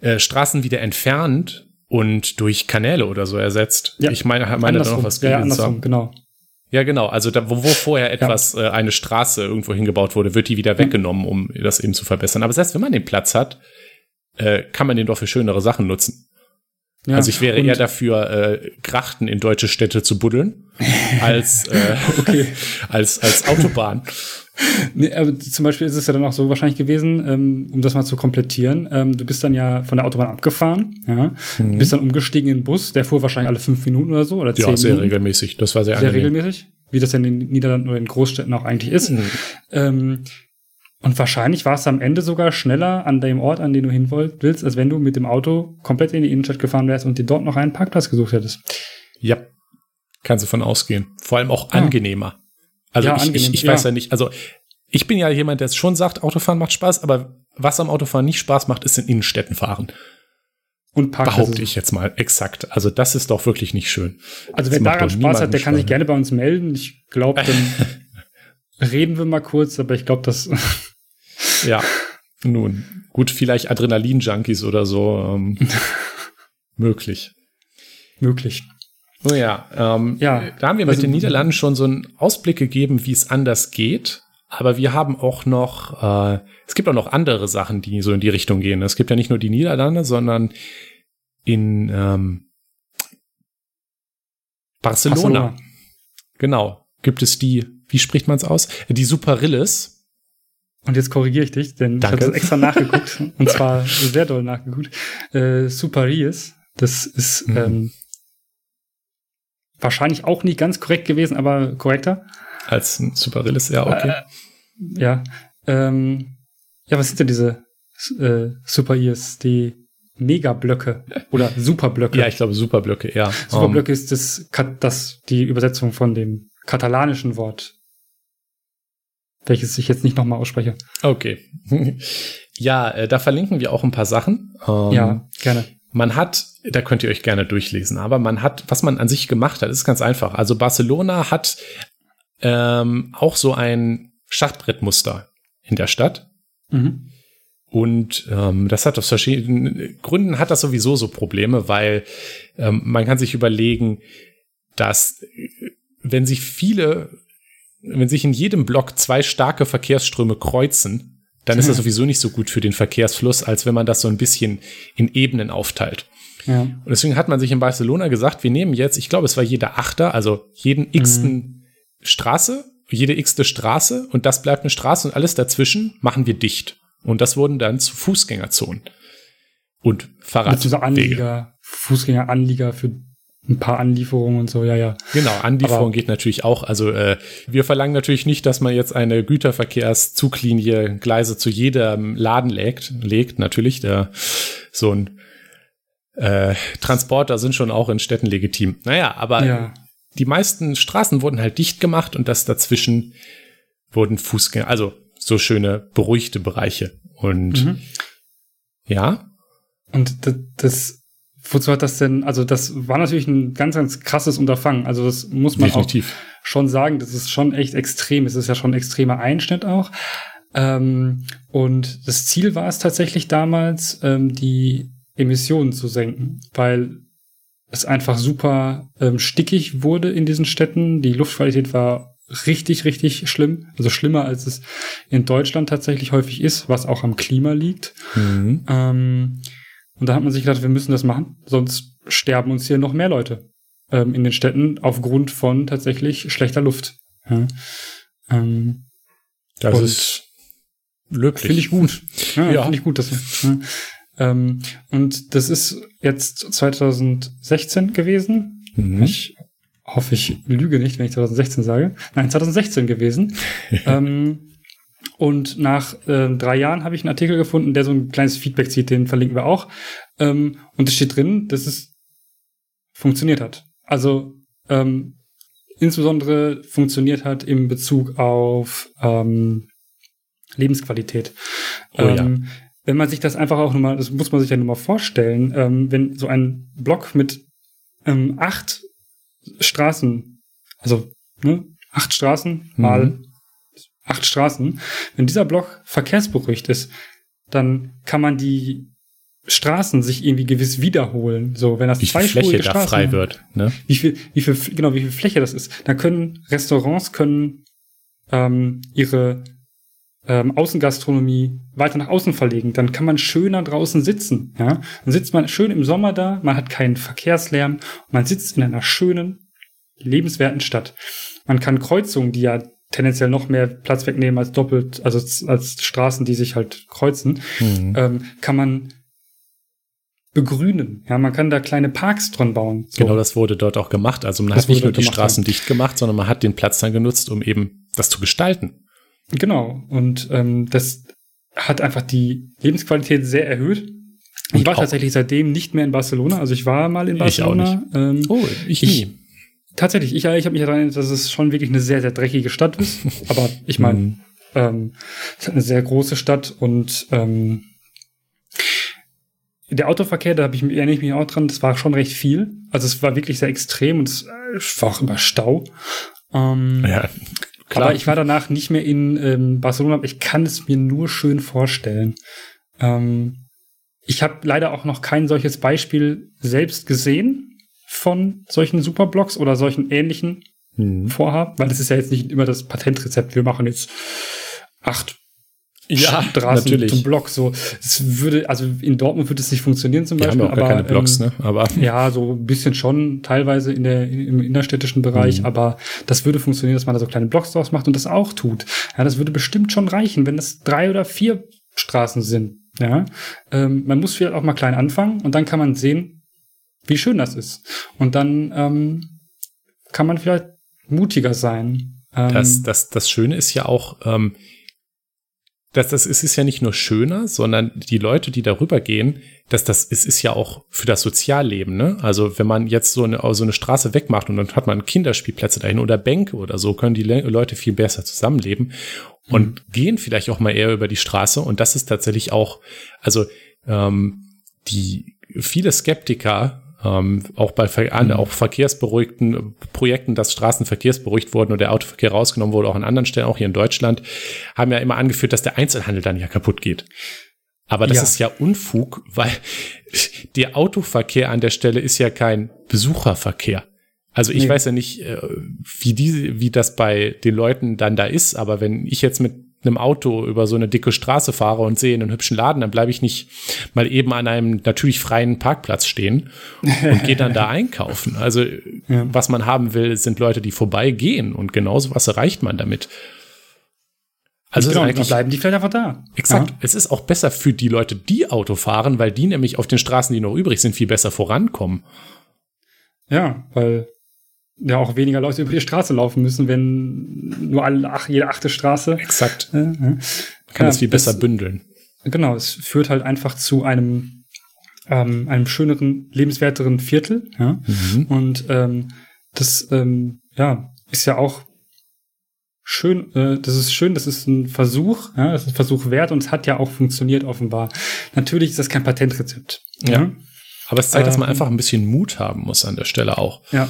äh, äh, Straßen wieder entfernt und durch Kanäle oder so ersetzt. Ja. Ich meine, meine da noch was ja, ja, andersrum, genau. Ja, genau. Also da, wo, wo vorher etwas, ja. äh, eine Straße irgendwo hingebaut wurde, wird die wieder weggenommen, um das eben zu verbessern. Aber selbst wenn man den Platz hat, äh, kann man den doch für schönere Sachen nutzen. Ja, also ich wäre eher dafür, äh, Grachten in deutsche Städte zu buddeln, (laughs) als, äh, okay. (laughs) als, als Autobahn. (laughs) Nee, aber zum Beispiel ist es ja dann auch so wahrscheinlich gewesen, ähm, um das mal zu komplettieren. Ähm, du bist dann ja von der Autobahn abgefahren, ja, mhm. bist dann umgestiegen in den Bus, der fuhr wahrscheinlich alle fünf Minuten oder so oder zehn Ja, sehr Minuten. regelmäßig. Das war sehr Sehr angenehm. regelmäßig, wie das ja in den Niederlanden oder in Großstädten auch eigentlich ist. Mhm. Ähm, Und wahrscheinlich war es am Ende sogar schneller an dem Ort, an den du hin willst, als wenn du mit dem Auto komplett in die Innenstadt gefahren wärst und dir dort noch einen Parkplatz gesucht hättest. Ja, kannst du von ausgehen. Vor allem auch angenehmer. Also ja, ich, angenehm, ich, ich weiß ja. ja nicht, also ich bin ja jemand, der schon sagt, Autofahren macht Spaß, aber was am Autofahren nicht Spaß macht, ist in Innenstädten fahren. Und Parkplätze. Behaupte ich jetzt mal, exakt. Also das ist doch wirklich nicht schön. Also wer daran Spaß hat, der kann sich gerne bei uns melden. Ich glaube, dann (laughs) reden wir mal kurz, aber ich glaube, das Ja, nun, gut, vielleicht Adrenalin-Junkies oder so. Ähm, (laughs) möglich. Möglich. Oh ja, ähm, ja, da haben wir mit also, den Niederlanden schon so einen Ausblick gegeben, wie es anders geht. Aber wir haben auch noch, äh, es gibt auch noch andere Sachen, die so in die Richtung gehen. Es gibt ja nicht nur die Niederlande, sondern in ähm, Barcelona, Barcelona. Genau, gibt es die, wie spricht man es aus? Die Superrilles. Und jetzt korrigiere ich dich, denn Danke. ich habe das extra nachgeguckt (laughs) und zwar sehr doll nachgeguckt. Äh, Superius, das ist mhm. ähm, wahrscheinlich auch nicht ganz korrekt gewesen, aber korrekter. Als Superillis, ja, okay. Äh, ja. Ähm, ja, was sind denn diese äh, Super-Ears? Die Megablöcke oder Superblöcke? ja, ich glaube Superblöcke, ja. Superblöcke um. ist das, das die Übersetzung von dem katalanischen Wort welches ich jetzt nicht nochmal ausspreche. Okay. (laughs) ja, äh, da verlinken wir auch ein paar Sachen. Ähm, ja, gerne. Man hat, da könnt ihr euch gerne durchlesen, aber man hat, was man an sich gemacht hat, ist ganz einfach. Also Barcelona hat ähm, auch so ein Schachbrettmuster in der Stadt. Mhm. Und ähm, das hat aus verschiedenen Gründen hat das sowieso so Probleme, weil ähm, man kann sich überlegen, dass wenn sich viele wenn sich in jedem Block zwei starke Verkehrsströme kreuzen, dann ist das (laughs) sowieso nicht so gut für den Verkehrsfluss, als wenn man das so ein bisschen in Ebenen aufteilt. Ja. Und deswegen hat man sich in Barcelona gesagt, wir nehmen jetzt, ich glaube, es war jeder Achter, also jeden x-ten mhm. Straße, jede x-te Straße und das bleibt eine Straße und alles dazwischen machen wir dicht. Und das wurden dann zu Fußgängerzonen und Fahrradwege. Anlieger, Fußgängeranlieger für ein paar Anlieferungen und so, ja, ja. Genau, Anlieferung Aber geht natürlich auch. Also äh, wir verlangen natürlich nicht, dass man jetzt eine Güterverkehrszuglinie Gleise zu jedem Laden legt, legt natürlich. Der, so ein äh, Transporter sind schon auch in Städten legitim. Naja, aber ja. die meisten Straßen wurden halt dicht gemacht und das dazwischen wurden Fußgänger, also so schöne beruhigte Bereiche. Und mhm. ja. Und das, das Wozu hat das denn, also das war natürlich ein ganz, ganz krasses Unterfangen. Also das muss man Definitiv. auch schon sagen, das ist schon echt extrem. Es ist ja schon ein extremer Einschnitt auch. Ähm, und das Ziel war es tatsächlich damals, ähm, die Emissionen zu senken, weil es einfach super ähm, stickig wurde in diesen Städten. Die Luftqualität war richtig, richtig schlimm. Also schlimmer, als es in Deutschland tatsächlich häufig ist, was auch am Klima liegt. Mhm. Und da hat man sich gedacht, wir müssen das machen, sonst sterben uns hier noch mehr Leute ähm, in den Städten aufgrund von tatsächlich schlechter Luft. Ja. Ähm, das ist löblich. Finde ich gut. Ja, ja. finde ich gut. Dass, ja. ähm, und das ist jetzt 2016 gewesen. Mhm. Ich hoffe, ich lüge nicht, wenn ich 2016 sage. Nein, 2016 gewesen. (laughs) ähm, und nach äh, drei Jahren habe ich einen Artikel gefunden, der so ein kleines Feedback zieht, den verlinken wir auch. Ähm, und es steht drin, dass es funktioniert hat. Also ähm, insbesondere funktioniert hat im Bezug auf ähm, Lebensqualität. Oh, ja. Ähm, wenn man sich das einfach auch nochmal, das muss man sich ja nur mal vorstellen, ähm, wenn so ein Block mit ähm, acht Straßen, also ne, acht Straßen mhm. Acht Straßen. Wenn dieser Block verkehrsberuhigt ist, dann kann man die Straßen sich irgendwie gewiss wiederholen. So, wenn das wie viel Fläche da Straßen frei wird, ne? Wie viel, wie viel, genau, wie viel Fläche das ist. Dann können Restaurants können ähm, ihre ähm, Außengastronomie weiter nach außen verlegen. Dann kann man schöner draußen sitzen. Ja, dann sitzt man schön im Sommer da. Man hat keinen Verkehrslärm. Man sitzt in einer schönen, lebenswerten Stadt. Man kann Kreuzungen, die ja tendenziell noch mehr Platz wegnehmen als doppelt, also als Straßen, die sich halt kreuzen, mhm. ähm, kann man begrünen. Ja, man kann da kleine Parks dran bauen. So. Genau, das wurde dort auch gemacht. Also man das hat nicht nur die Straßen haben. dicht gemacht, sondern man hat den Platz dann genutzt, um eben das zu gestalten. Genau. Und ähm, das hat einfach die Lebensqualität sehr erhöht. Ich Und war tatsächlich seitdem nicht mehr in Barcelona. Also ich war mal in Ich auch Barcelona. Ähm, Oh, ich Ich- nie. Tatsächlich, ich, ich habe mich daran erinnert, dass es schon wirklich eine sehr, sehr dreckige Stadt ist. (laughs) Aber ich meine, Mhm. ähm, es ist eine sehr große Stadt und ähm, der Autoverkehr, da habe ich, erinnere ich mich auch dran, das war schon recht viel. Also es war wirklich sehr extrem und es äh, war auch immer Stau. Ähm, Ja, klar. Aber ich war danach nicht mehr in ähm, Barcelona. aber Ich kann es mir nur schön vorstellen. Ähm, ich habe leider auch noch kein solches Beispiel selbst gesehen von solchen Superblocks oder solchen ähnlichen Mhm. Vorhaben, weil das ist ja jetzt nicht immer das Patentrezept. Wir machen jetzt acht Ja, Straßen natürlich. zum Block. So, es würde, also in Dortmund würde es nicht funktionieren zum Die haben Beispiel. ja auch gar keine Blocks, ähm, ne? Aber ja, so ein bisschen schon, teilweise in der, im innerstädtischen Bereich, Mhm. aber das würde funktionieren, dass man da so kleine Blocks draus macht und das auch tut. Ja, das würde bestimmt schon reichen, wenn es drei oder vier Straßen sind. Ja, ähm, man muss vielleicht auch mal klein anfangen und dann kann man sehen, wie schön das ist. Und dann ähm, kann man vielleicht mutiger sein. Ähm, das, das, das Schöne ist ja auch, ähm, dass das es ist ja nicht nur schöner, sondern die Leute, die darüber gehen, dass das es ist ja auch für das Sozialleben. Ne? Also wenn man jetzt so eine, so eine Straße wegmacht und dann hat man Kinderspielplätze dahin oder Bänke oder so, können die Le Leute viel besser zusammenleben und gehen vielleicht auch mal eher über die Straße. Und das ist tatsächlich auch, also ähm, die viele Skeptiker ähm, auch bei Ver an, auch verkehrsberuhigten Projekten, dass Straßen verkehrsberuhigt wurden und der Autoverkehr rausgenommen wurde, auch an anderen Stellen, auch hier in Deutschland, haben ja immer angeführt, dass der Einzelhandel dann ja kaputt geht. Aber das Ja. ist ja Unfug, weil der Autoverkehr an der Stelle ist ja kein Besucherverkehr. Also ich Nee. weiß ja nicht, äh, wie diese, wie das bei den Leuten dann da ist, aber wenn ich jetzt mit einem Auto über so eine dicke Straße fahre und sehe einen hübschen Laden, dann bleibe ich nicht mal eben an einem natürlich freien Parkplatz stehen und gehe dann da (laughs) einkaufen. Also Ja. was man haben will, sind Leute, die vorbeigehen und genauso was erreicht man damit. Also genau, eigentlich bleiben die vielleicht einfach da. Exakt. Ja. Es ist auch besser für die Leute, die Auto fahren, weil die nämlich auf den Straßen, die noch übrig sind, viel besser vorankommen. Ja, weil ja auch weniger Leute über die Straße laufen müssen, wenn nur alle, ach, jede achte Straße. Exakt. Äh, äh. Kann Ja, das viel besser das- bündeln. Genau, es führt halt einfach zu einem, ähm, einem schöneren, lebenswerteren Viertel. Ja? Mhm. Und ähm, das ähm, ja, ist ja auch schön, äh, das ist schön, das ist ein Versuch, ja, das ist ein Versuch wert und es hat ja auch funktioniert offenbar. Natürlich ist das kein Patentrezept. Ja. Aber es zeigt, dass man Ähm, einfach ein bisschen Mut haben muss an der Stelle auch. Ja.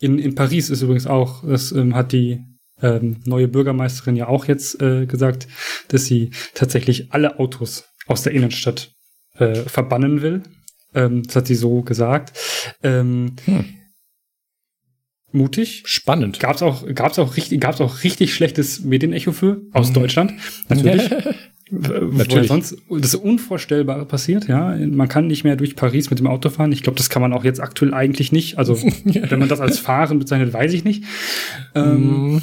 In, in Paris ist übrigens auch, das ähm, hat die ähm, neue Bürgermeisterin ja auch jetzt äh, gesagt, dass sie tatsächlich alle Autos aus der Innenstadt äh, verbannen will. Ähm, das hat sie so gesagt. Ähm, Hm. Mutig. Spannend. Gab's auch, gab's auch richtig, gab's auch richtig schlechtes Medienecho für aus Deutschland. Natürlich. (laughs) Natürlich. Sonst das Unvorstellbare passiert, ja. Man kann nicht mehr durch Paris mit dem Auto fahren. Ich glaube, das kann man auch jetzt aktuell eigentlich nicht. Also, (laughs) wenn man das als Fahren bezeichnet, weiß ich nicht. Ähm, Mm,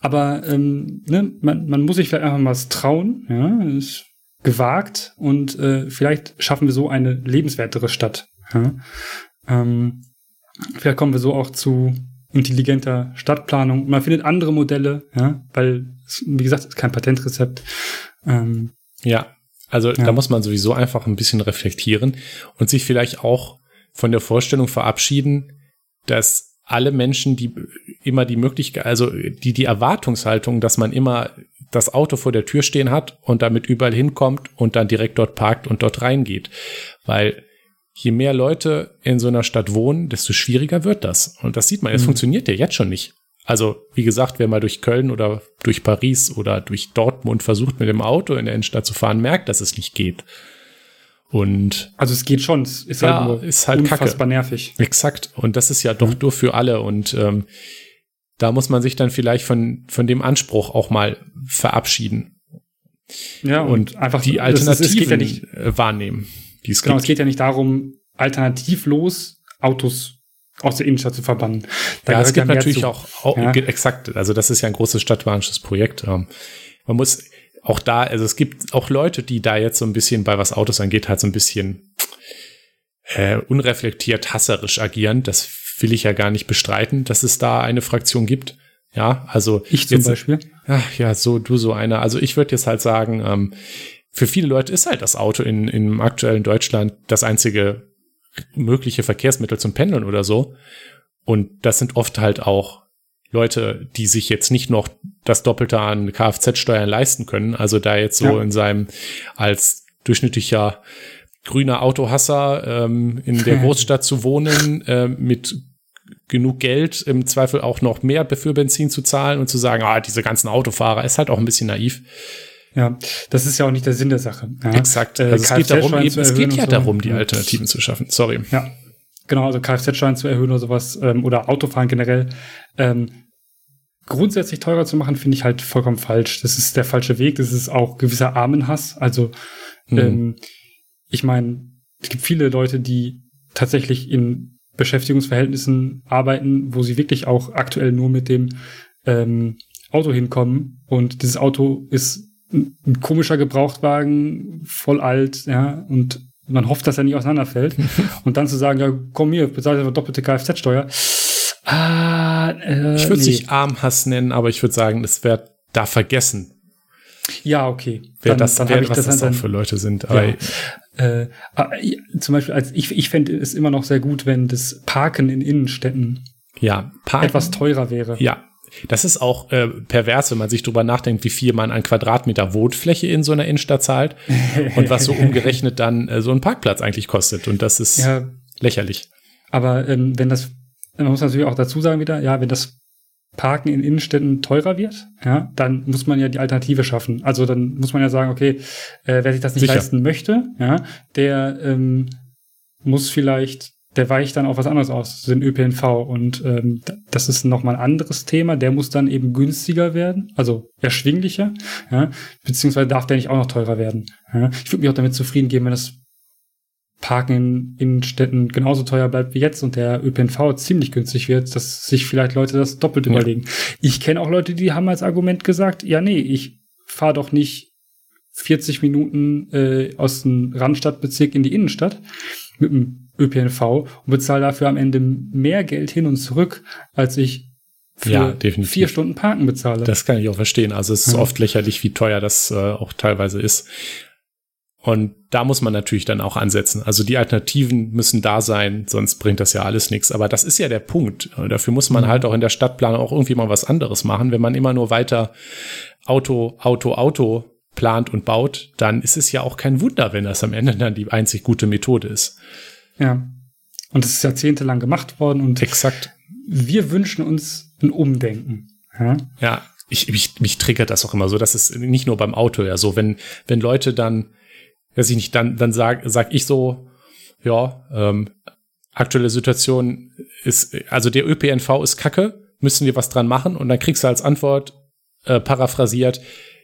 aber ähm, ne, man, man muss sich vielleicht einfach mal was trauen, ja. Ist gewagt und äh, vielleicht schaffen wir so eine lebenswertere Stadt. Ja? Ähm, vielleicht kommen wir so auch zu intelligenter Stadtplanung. Man findet andere Modelle, ja, weil, wie gesagt, es ist kein Patentrezept. Ähm, Ja, also Ja. da muss man sowieso einfach ein bisschen reflektieren und sich vielleicht auch von der Vorstellung verabschieden, dass alle Menschen, die immer die Möglichkeit, also die, die Erwartungshaltung, dass man immer das Auto vor der Tür stehen hat und damit überall hinkommt und dann direkt dort parkt und dort reingeht. Weil je mehr Leute in so einer Stadt wohnen, desto schwieriger wird das. Und das sieht man, es Mhm. funktioniert ja jetzt schon nicht. Also, wie gesagt, wer mal durch Köln oder durch Paris oder durch Dortmund versucht, mit dem Auto in der Innenstadt zu fahren, merkt, dass es nicht geht. Und also es geht schon, es ist Ja, halt nur ist halt unfassbar nervig. exakt. Und das ist ja doch nur für alle. Und ähm, da muss man sich dann vielleicht von, von dem Anspruch auch mal verabschieden Ja, und einfach die das ist- Alternativen Es geht ja nicht, äh, wahrnehmen, die es genau, es gibt. geht ja nicht darum, alternativlos Autos aus der Innenstadt zu verbannen. Da ja, es gibt natürlich zu. auch, auch Ja. exakt, also das ist ja ein großes stadtplanisches Projekt. Ähm, man muss auch da, also es gibt auch Leute, die da jetzt so ein bisschen bei was Autos angeht, halt so ein bisschen äh, unreflektiert hasserisch agieren. Das will ich ja gar nicht bestreiten, dass es da eine Fraktion gibt. Ja, also Ich zum jetzt, Beispiel. Ach ja, so du so einer. Also ich würde jetzt halt sagen, ähm, für viele Leute ist halt das Auto in, im aktuellen Deutschland das einzige mögliche Verkehrsmittel zum Pendeln oder so. Und das sind oft halt auch Leute, die sich jetzt nicht noch das Doppelte an Kfz-Steuern leisten können. Also da jetzt so ja. in seinem als durchschnittlicher grüner Autohasser ähm, in der (laughs) Großstadt zu wohnen, äh, mit genug Geld im Zweifel auch noch mehr für Benzin zu zahlen und zu sagen, ah, diese ganzen Autofahrer ist halt auch ein bisschen naiv. Ja, das ist ja auch nicht der Sinn der Sache. Ja. Exakt. Äh, also es geht darum, eben, es geht ja so. darum, die Alternativen zu schaffen. Sorry. Ja. Genau, also Kfz-Steuern zu erhöhen oder sowas, ähm, oder Autofahren generell, ähm, grundsätzlich teurer zu machen, finde ich halt vollkommen falsch. Das ist der falsche Weg. Das ist auch gewisser Armenhass. Also, mhm. ähm, ich meine, es gibt viele Leute, die tatsächlich in Beschäftigungsverhältnissen arbeiten, wo sie wirklich auch aktuell nur mit dem ähm, Auto hinkommen. Und dieses Auto ist ein komischer Gebrauchtwagen, voll alt, ja, und man hofft, dass er nicht auseinanderfällt. (laughs) und dann zu sagen, ja, komm hier, bezahl einfach doppelte Kfz-Steuer. Ah, äh, ich würde es nee. nicht Armhass nennen, aber ich würde sagen, es wird da vergessen. Ja, okay. Wer dann, das, dann wer, was das, das auch für Leute sind. Ja. Äh, ah, zum Beispiel, als ich, ich fände es immer noch sehr gut, wenn das Parken in Innenstädten ja, Parken, etwas teurer wäre. Ja, das ist auch äh, pervers, wenn man sich drüber nachdenkt, wie viel man an Quadratmeter Wohnfläche in so einer Innenstadt zahlt (laughs) und was so umgerechnet dann äh, so ein Parkplatz eigentlich kostet. Und das ist ja, lächerlich. Aber ähm, wenn das, man muss natürlich auch dazu sagen wieder, ja, wenn das Parken in Innenstädten teurer wird, ja, dann muss man ja die Alternative schaffen. Also dann muss man ja sagen, okay, äh, wer sich das nicht Sicher. leisten möchte, ja, der ähm, muss vielleicht der weicht dann auf was anderes aus, den ÖPNV. Und ähm, das ist nochmal ein anderes Thema. Der muss dann eben günstiger werden, also erschwinglicher, ja, beziehungsweise darf der nicht auch noch teurer werden. Ja. Ich würde mich auch damit zufrieden geben, wenn das Parken in, Städten genauso teuer bleibt wie jetzt und der ÖPNV ziemlich günstig wird, dass sich vielleicht Leute das doppelt ja. überlegen. Ich kenne auch Leute, die haben als Argument gesagt, ja, nee, ich fahre doch nicht 40 Minuten äh, aus dem Randstadtbezirk in die Innenstadt mit dem ÖPNV und bezahle dafür am Ende mehr Geld hin und zurück, als ich für ja, vier Stunden Parken bezahle. Das kann ich auch verstehen. Also es ist ja. oft lächerlich, wie teuer das äh, auch teilweise ist. Und da muss man natürlich dann auch ansetzen. Also die Alternativen müssen da sein, sonst bringt das ja alles nichts. Aber das ist ja der Punkt. Dafür muss man mhm. halt auch in der Stadtplanung auch irgendwie mal was anderes machen. Wenn man immer nur weiter Auto, Auto, Auto plant und baut, dann ist es ja auch kein Wunder, wenn das am Ende dann die einzig gute Methode ist. Ja. Und das ist jahrzehntelang gemacht worden und exakt. Wir wünschen uns ein Umdenken. Ja. ja. Ich, mich, mich triggert das auch immer so. Das ist nicht nur beim Auto ja so. Wenn, wenn Leute dann, weiß ich nicht, dann, dann sag, sag ich so, ja, ähm, aktuelle Situation ist, also der ÖPNV ist kacke, müssen wir was dran machen? Und dann kriegst du als Antwort äh, paraphrasiert,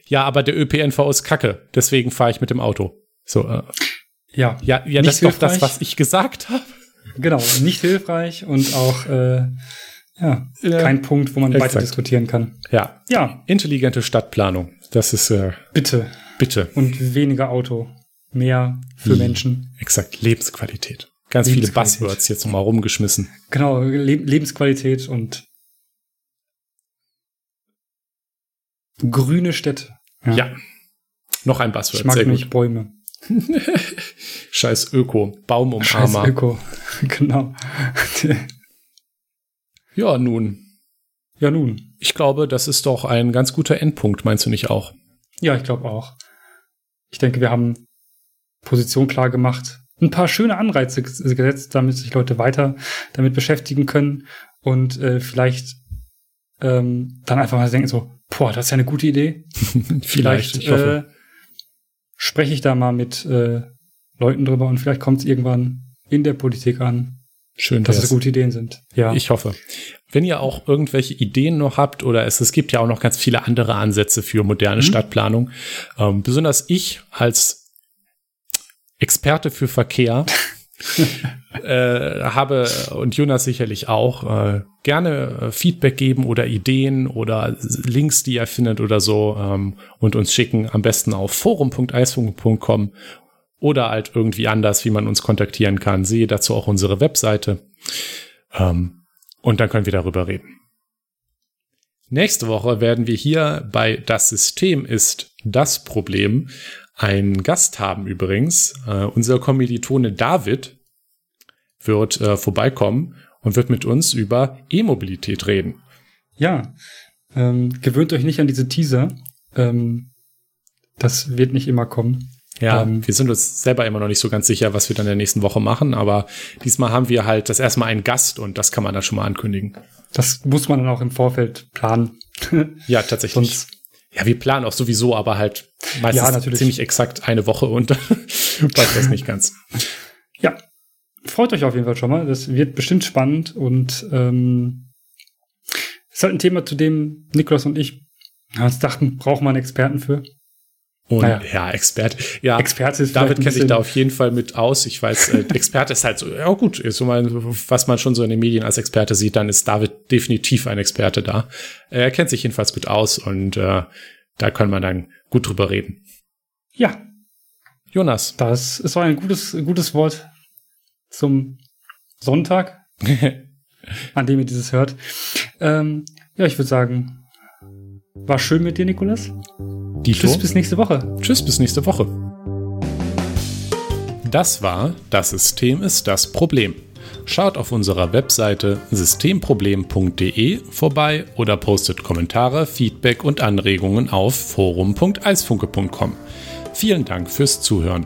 ja, aber der ÖPNV ist kacke, deswegen fahre ich mit dem Auto. So, äh, ja, ja, ja das ist doch das, was ich gesagt habe. Genau, nicht hilfreich und auch äh, ja, ja, kein Punkt, wo man exakt. weiter diskutieren kann. Ja. Ja. Intelligente Stadtplanung. Das ist äh, bitte. Bitte. Und weniger Auto. Mehr für mhm. Menschen. Exakt. Lebensqualität. Ganz viele Buzzwords jetzt nochmal rumgeschmissen. Genau, Le Lebensqualität und grüne Städte. Ja. ja. Noch ein Buzzword. Ich mag nicht Bäume. (laughs) Scheiß Öko, Baumumarmer. Scheiß Öko, (laughs) genau. (laughs) ja, nun. Ja, nun. Ich glaube, das ist doch ein ganz guter Endpunkt, meinst du nicht auch? Ja, ich glaube auch. Ich denke, wir haben Position klar gemacht, ein paar schöne Anreize gesetzt, damit sich Leute weiter damit beschäftigen können und äh, vielleicht ähm, dann einfach mal denken so, boah, das ist ja eine gute Idee. (laughs) vielleicht, vielleicht äh, spreche ich da mal mit äh, Leuten drüber und vielleicht kommt es irgendwann in der Politik an. Schön, dass es gute Ideen sind. Ja. Ich hoffe. Wenn ihr auch irgendwelche Ideen noch habt oder es, es gibt ja auch noch ganz viele andere Ansätze für moderne mhm. Stadtplanung. Ähm, besonders ich als Experte für Verkehr (laughs) äh, habe und Jonas sicherlich auch äh, gerne äh, Feedback geben oder Ideen oder Links, die ihr findet oder so ähm, und uns schicken. Am besten auf forum.eisfunk.com oder halt irgendwie anders, wie man uns kontaktieren kann. Sehe dazu auch unsere Webseite. Ähm, und dann können wir darüber reden. Nächste Woche werden wir hier bei Das System ist das Problem einen Gast haben übrigens. Äh, unser Kommilitone David wird äh, vorbeikommen und wird mit uns über E-Mobilität reden. Ja, ähm, gewöhnt euch nicht an diese Teaser. Ähm, das wird nicht immer kommen. Ja, ähm, wir sind uns selber immer noch nicht so ganz sicher, was wir dann in der nächsten Woche machen, aber diesmal haben wir halt das erstmal einen Gast und das kann man dann schon mal ankündigen. Das muss man dann auch im Vorfeld planen. (laughs) ja, tatsächlich. Sonst ja, wir planen auch sowieso, aber halt meistens ja, ziemlich exakt eine Woche und (laughs) passt das nicht ganz. (laughs) Freut euch auf jeden Fall schon mal. Das wird bestimmt spannend und ähm, ist halt ein Thema, zu dem Niklas und ich uns dachten, wir einen Experten für. Und naja. ja, Experte. Ja, Experte ist David kennt sich da auf jeden Fall mit aus. Ich weiß, äh, (laughs) Experte ist halt so, ja gut, ist so mal, was man schon so in den Medien als Experte sieht, dann ist David definitiv ein Experte da. Er kennt sich jedenfalls gut aus und äh, da kann man dann gut drüber reden. Ja. Jonas. Das ist so ein gutes, gutes Wort zum Sonntag, (laughs) an dem ihr dieses hört. Ähm, ja, ich würde sagen, war schön mit dir, Nikolas. Tschüss bis nächste Woche. Tschüss bis nächste Woche. Das war Das System ist das Problem. Schaut auf unserer Webseite systemproblem.de vorbei oder postet Kommentare, Feedback und Anregungen auf forum.eisfunke.com. Vielen Dank fürs Zuhören.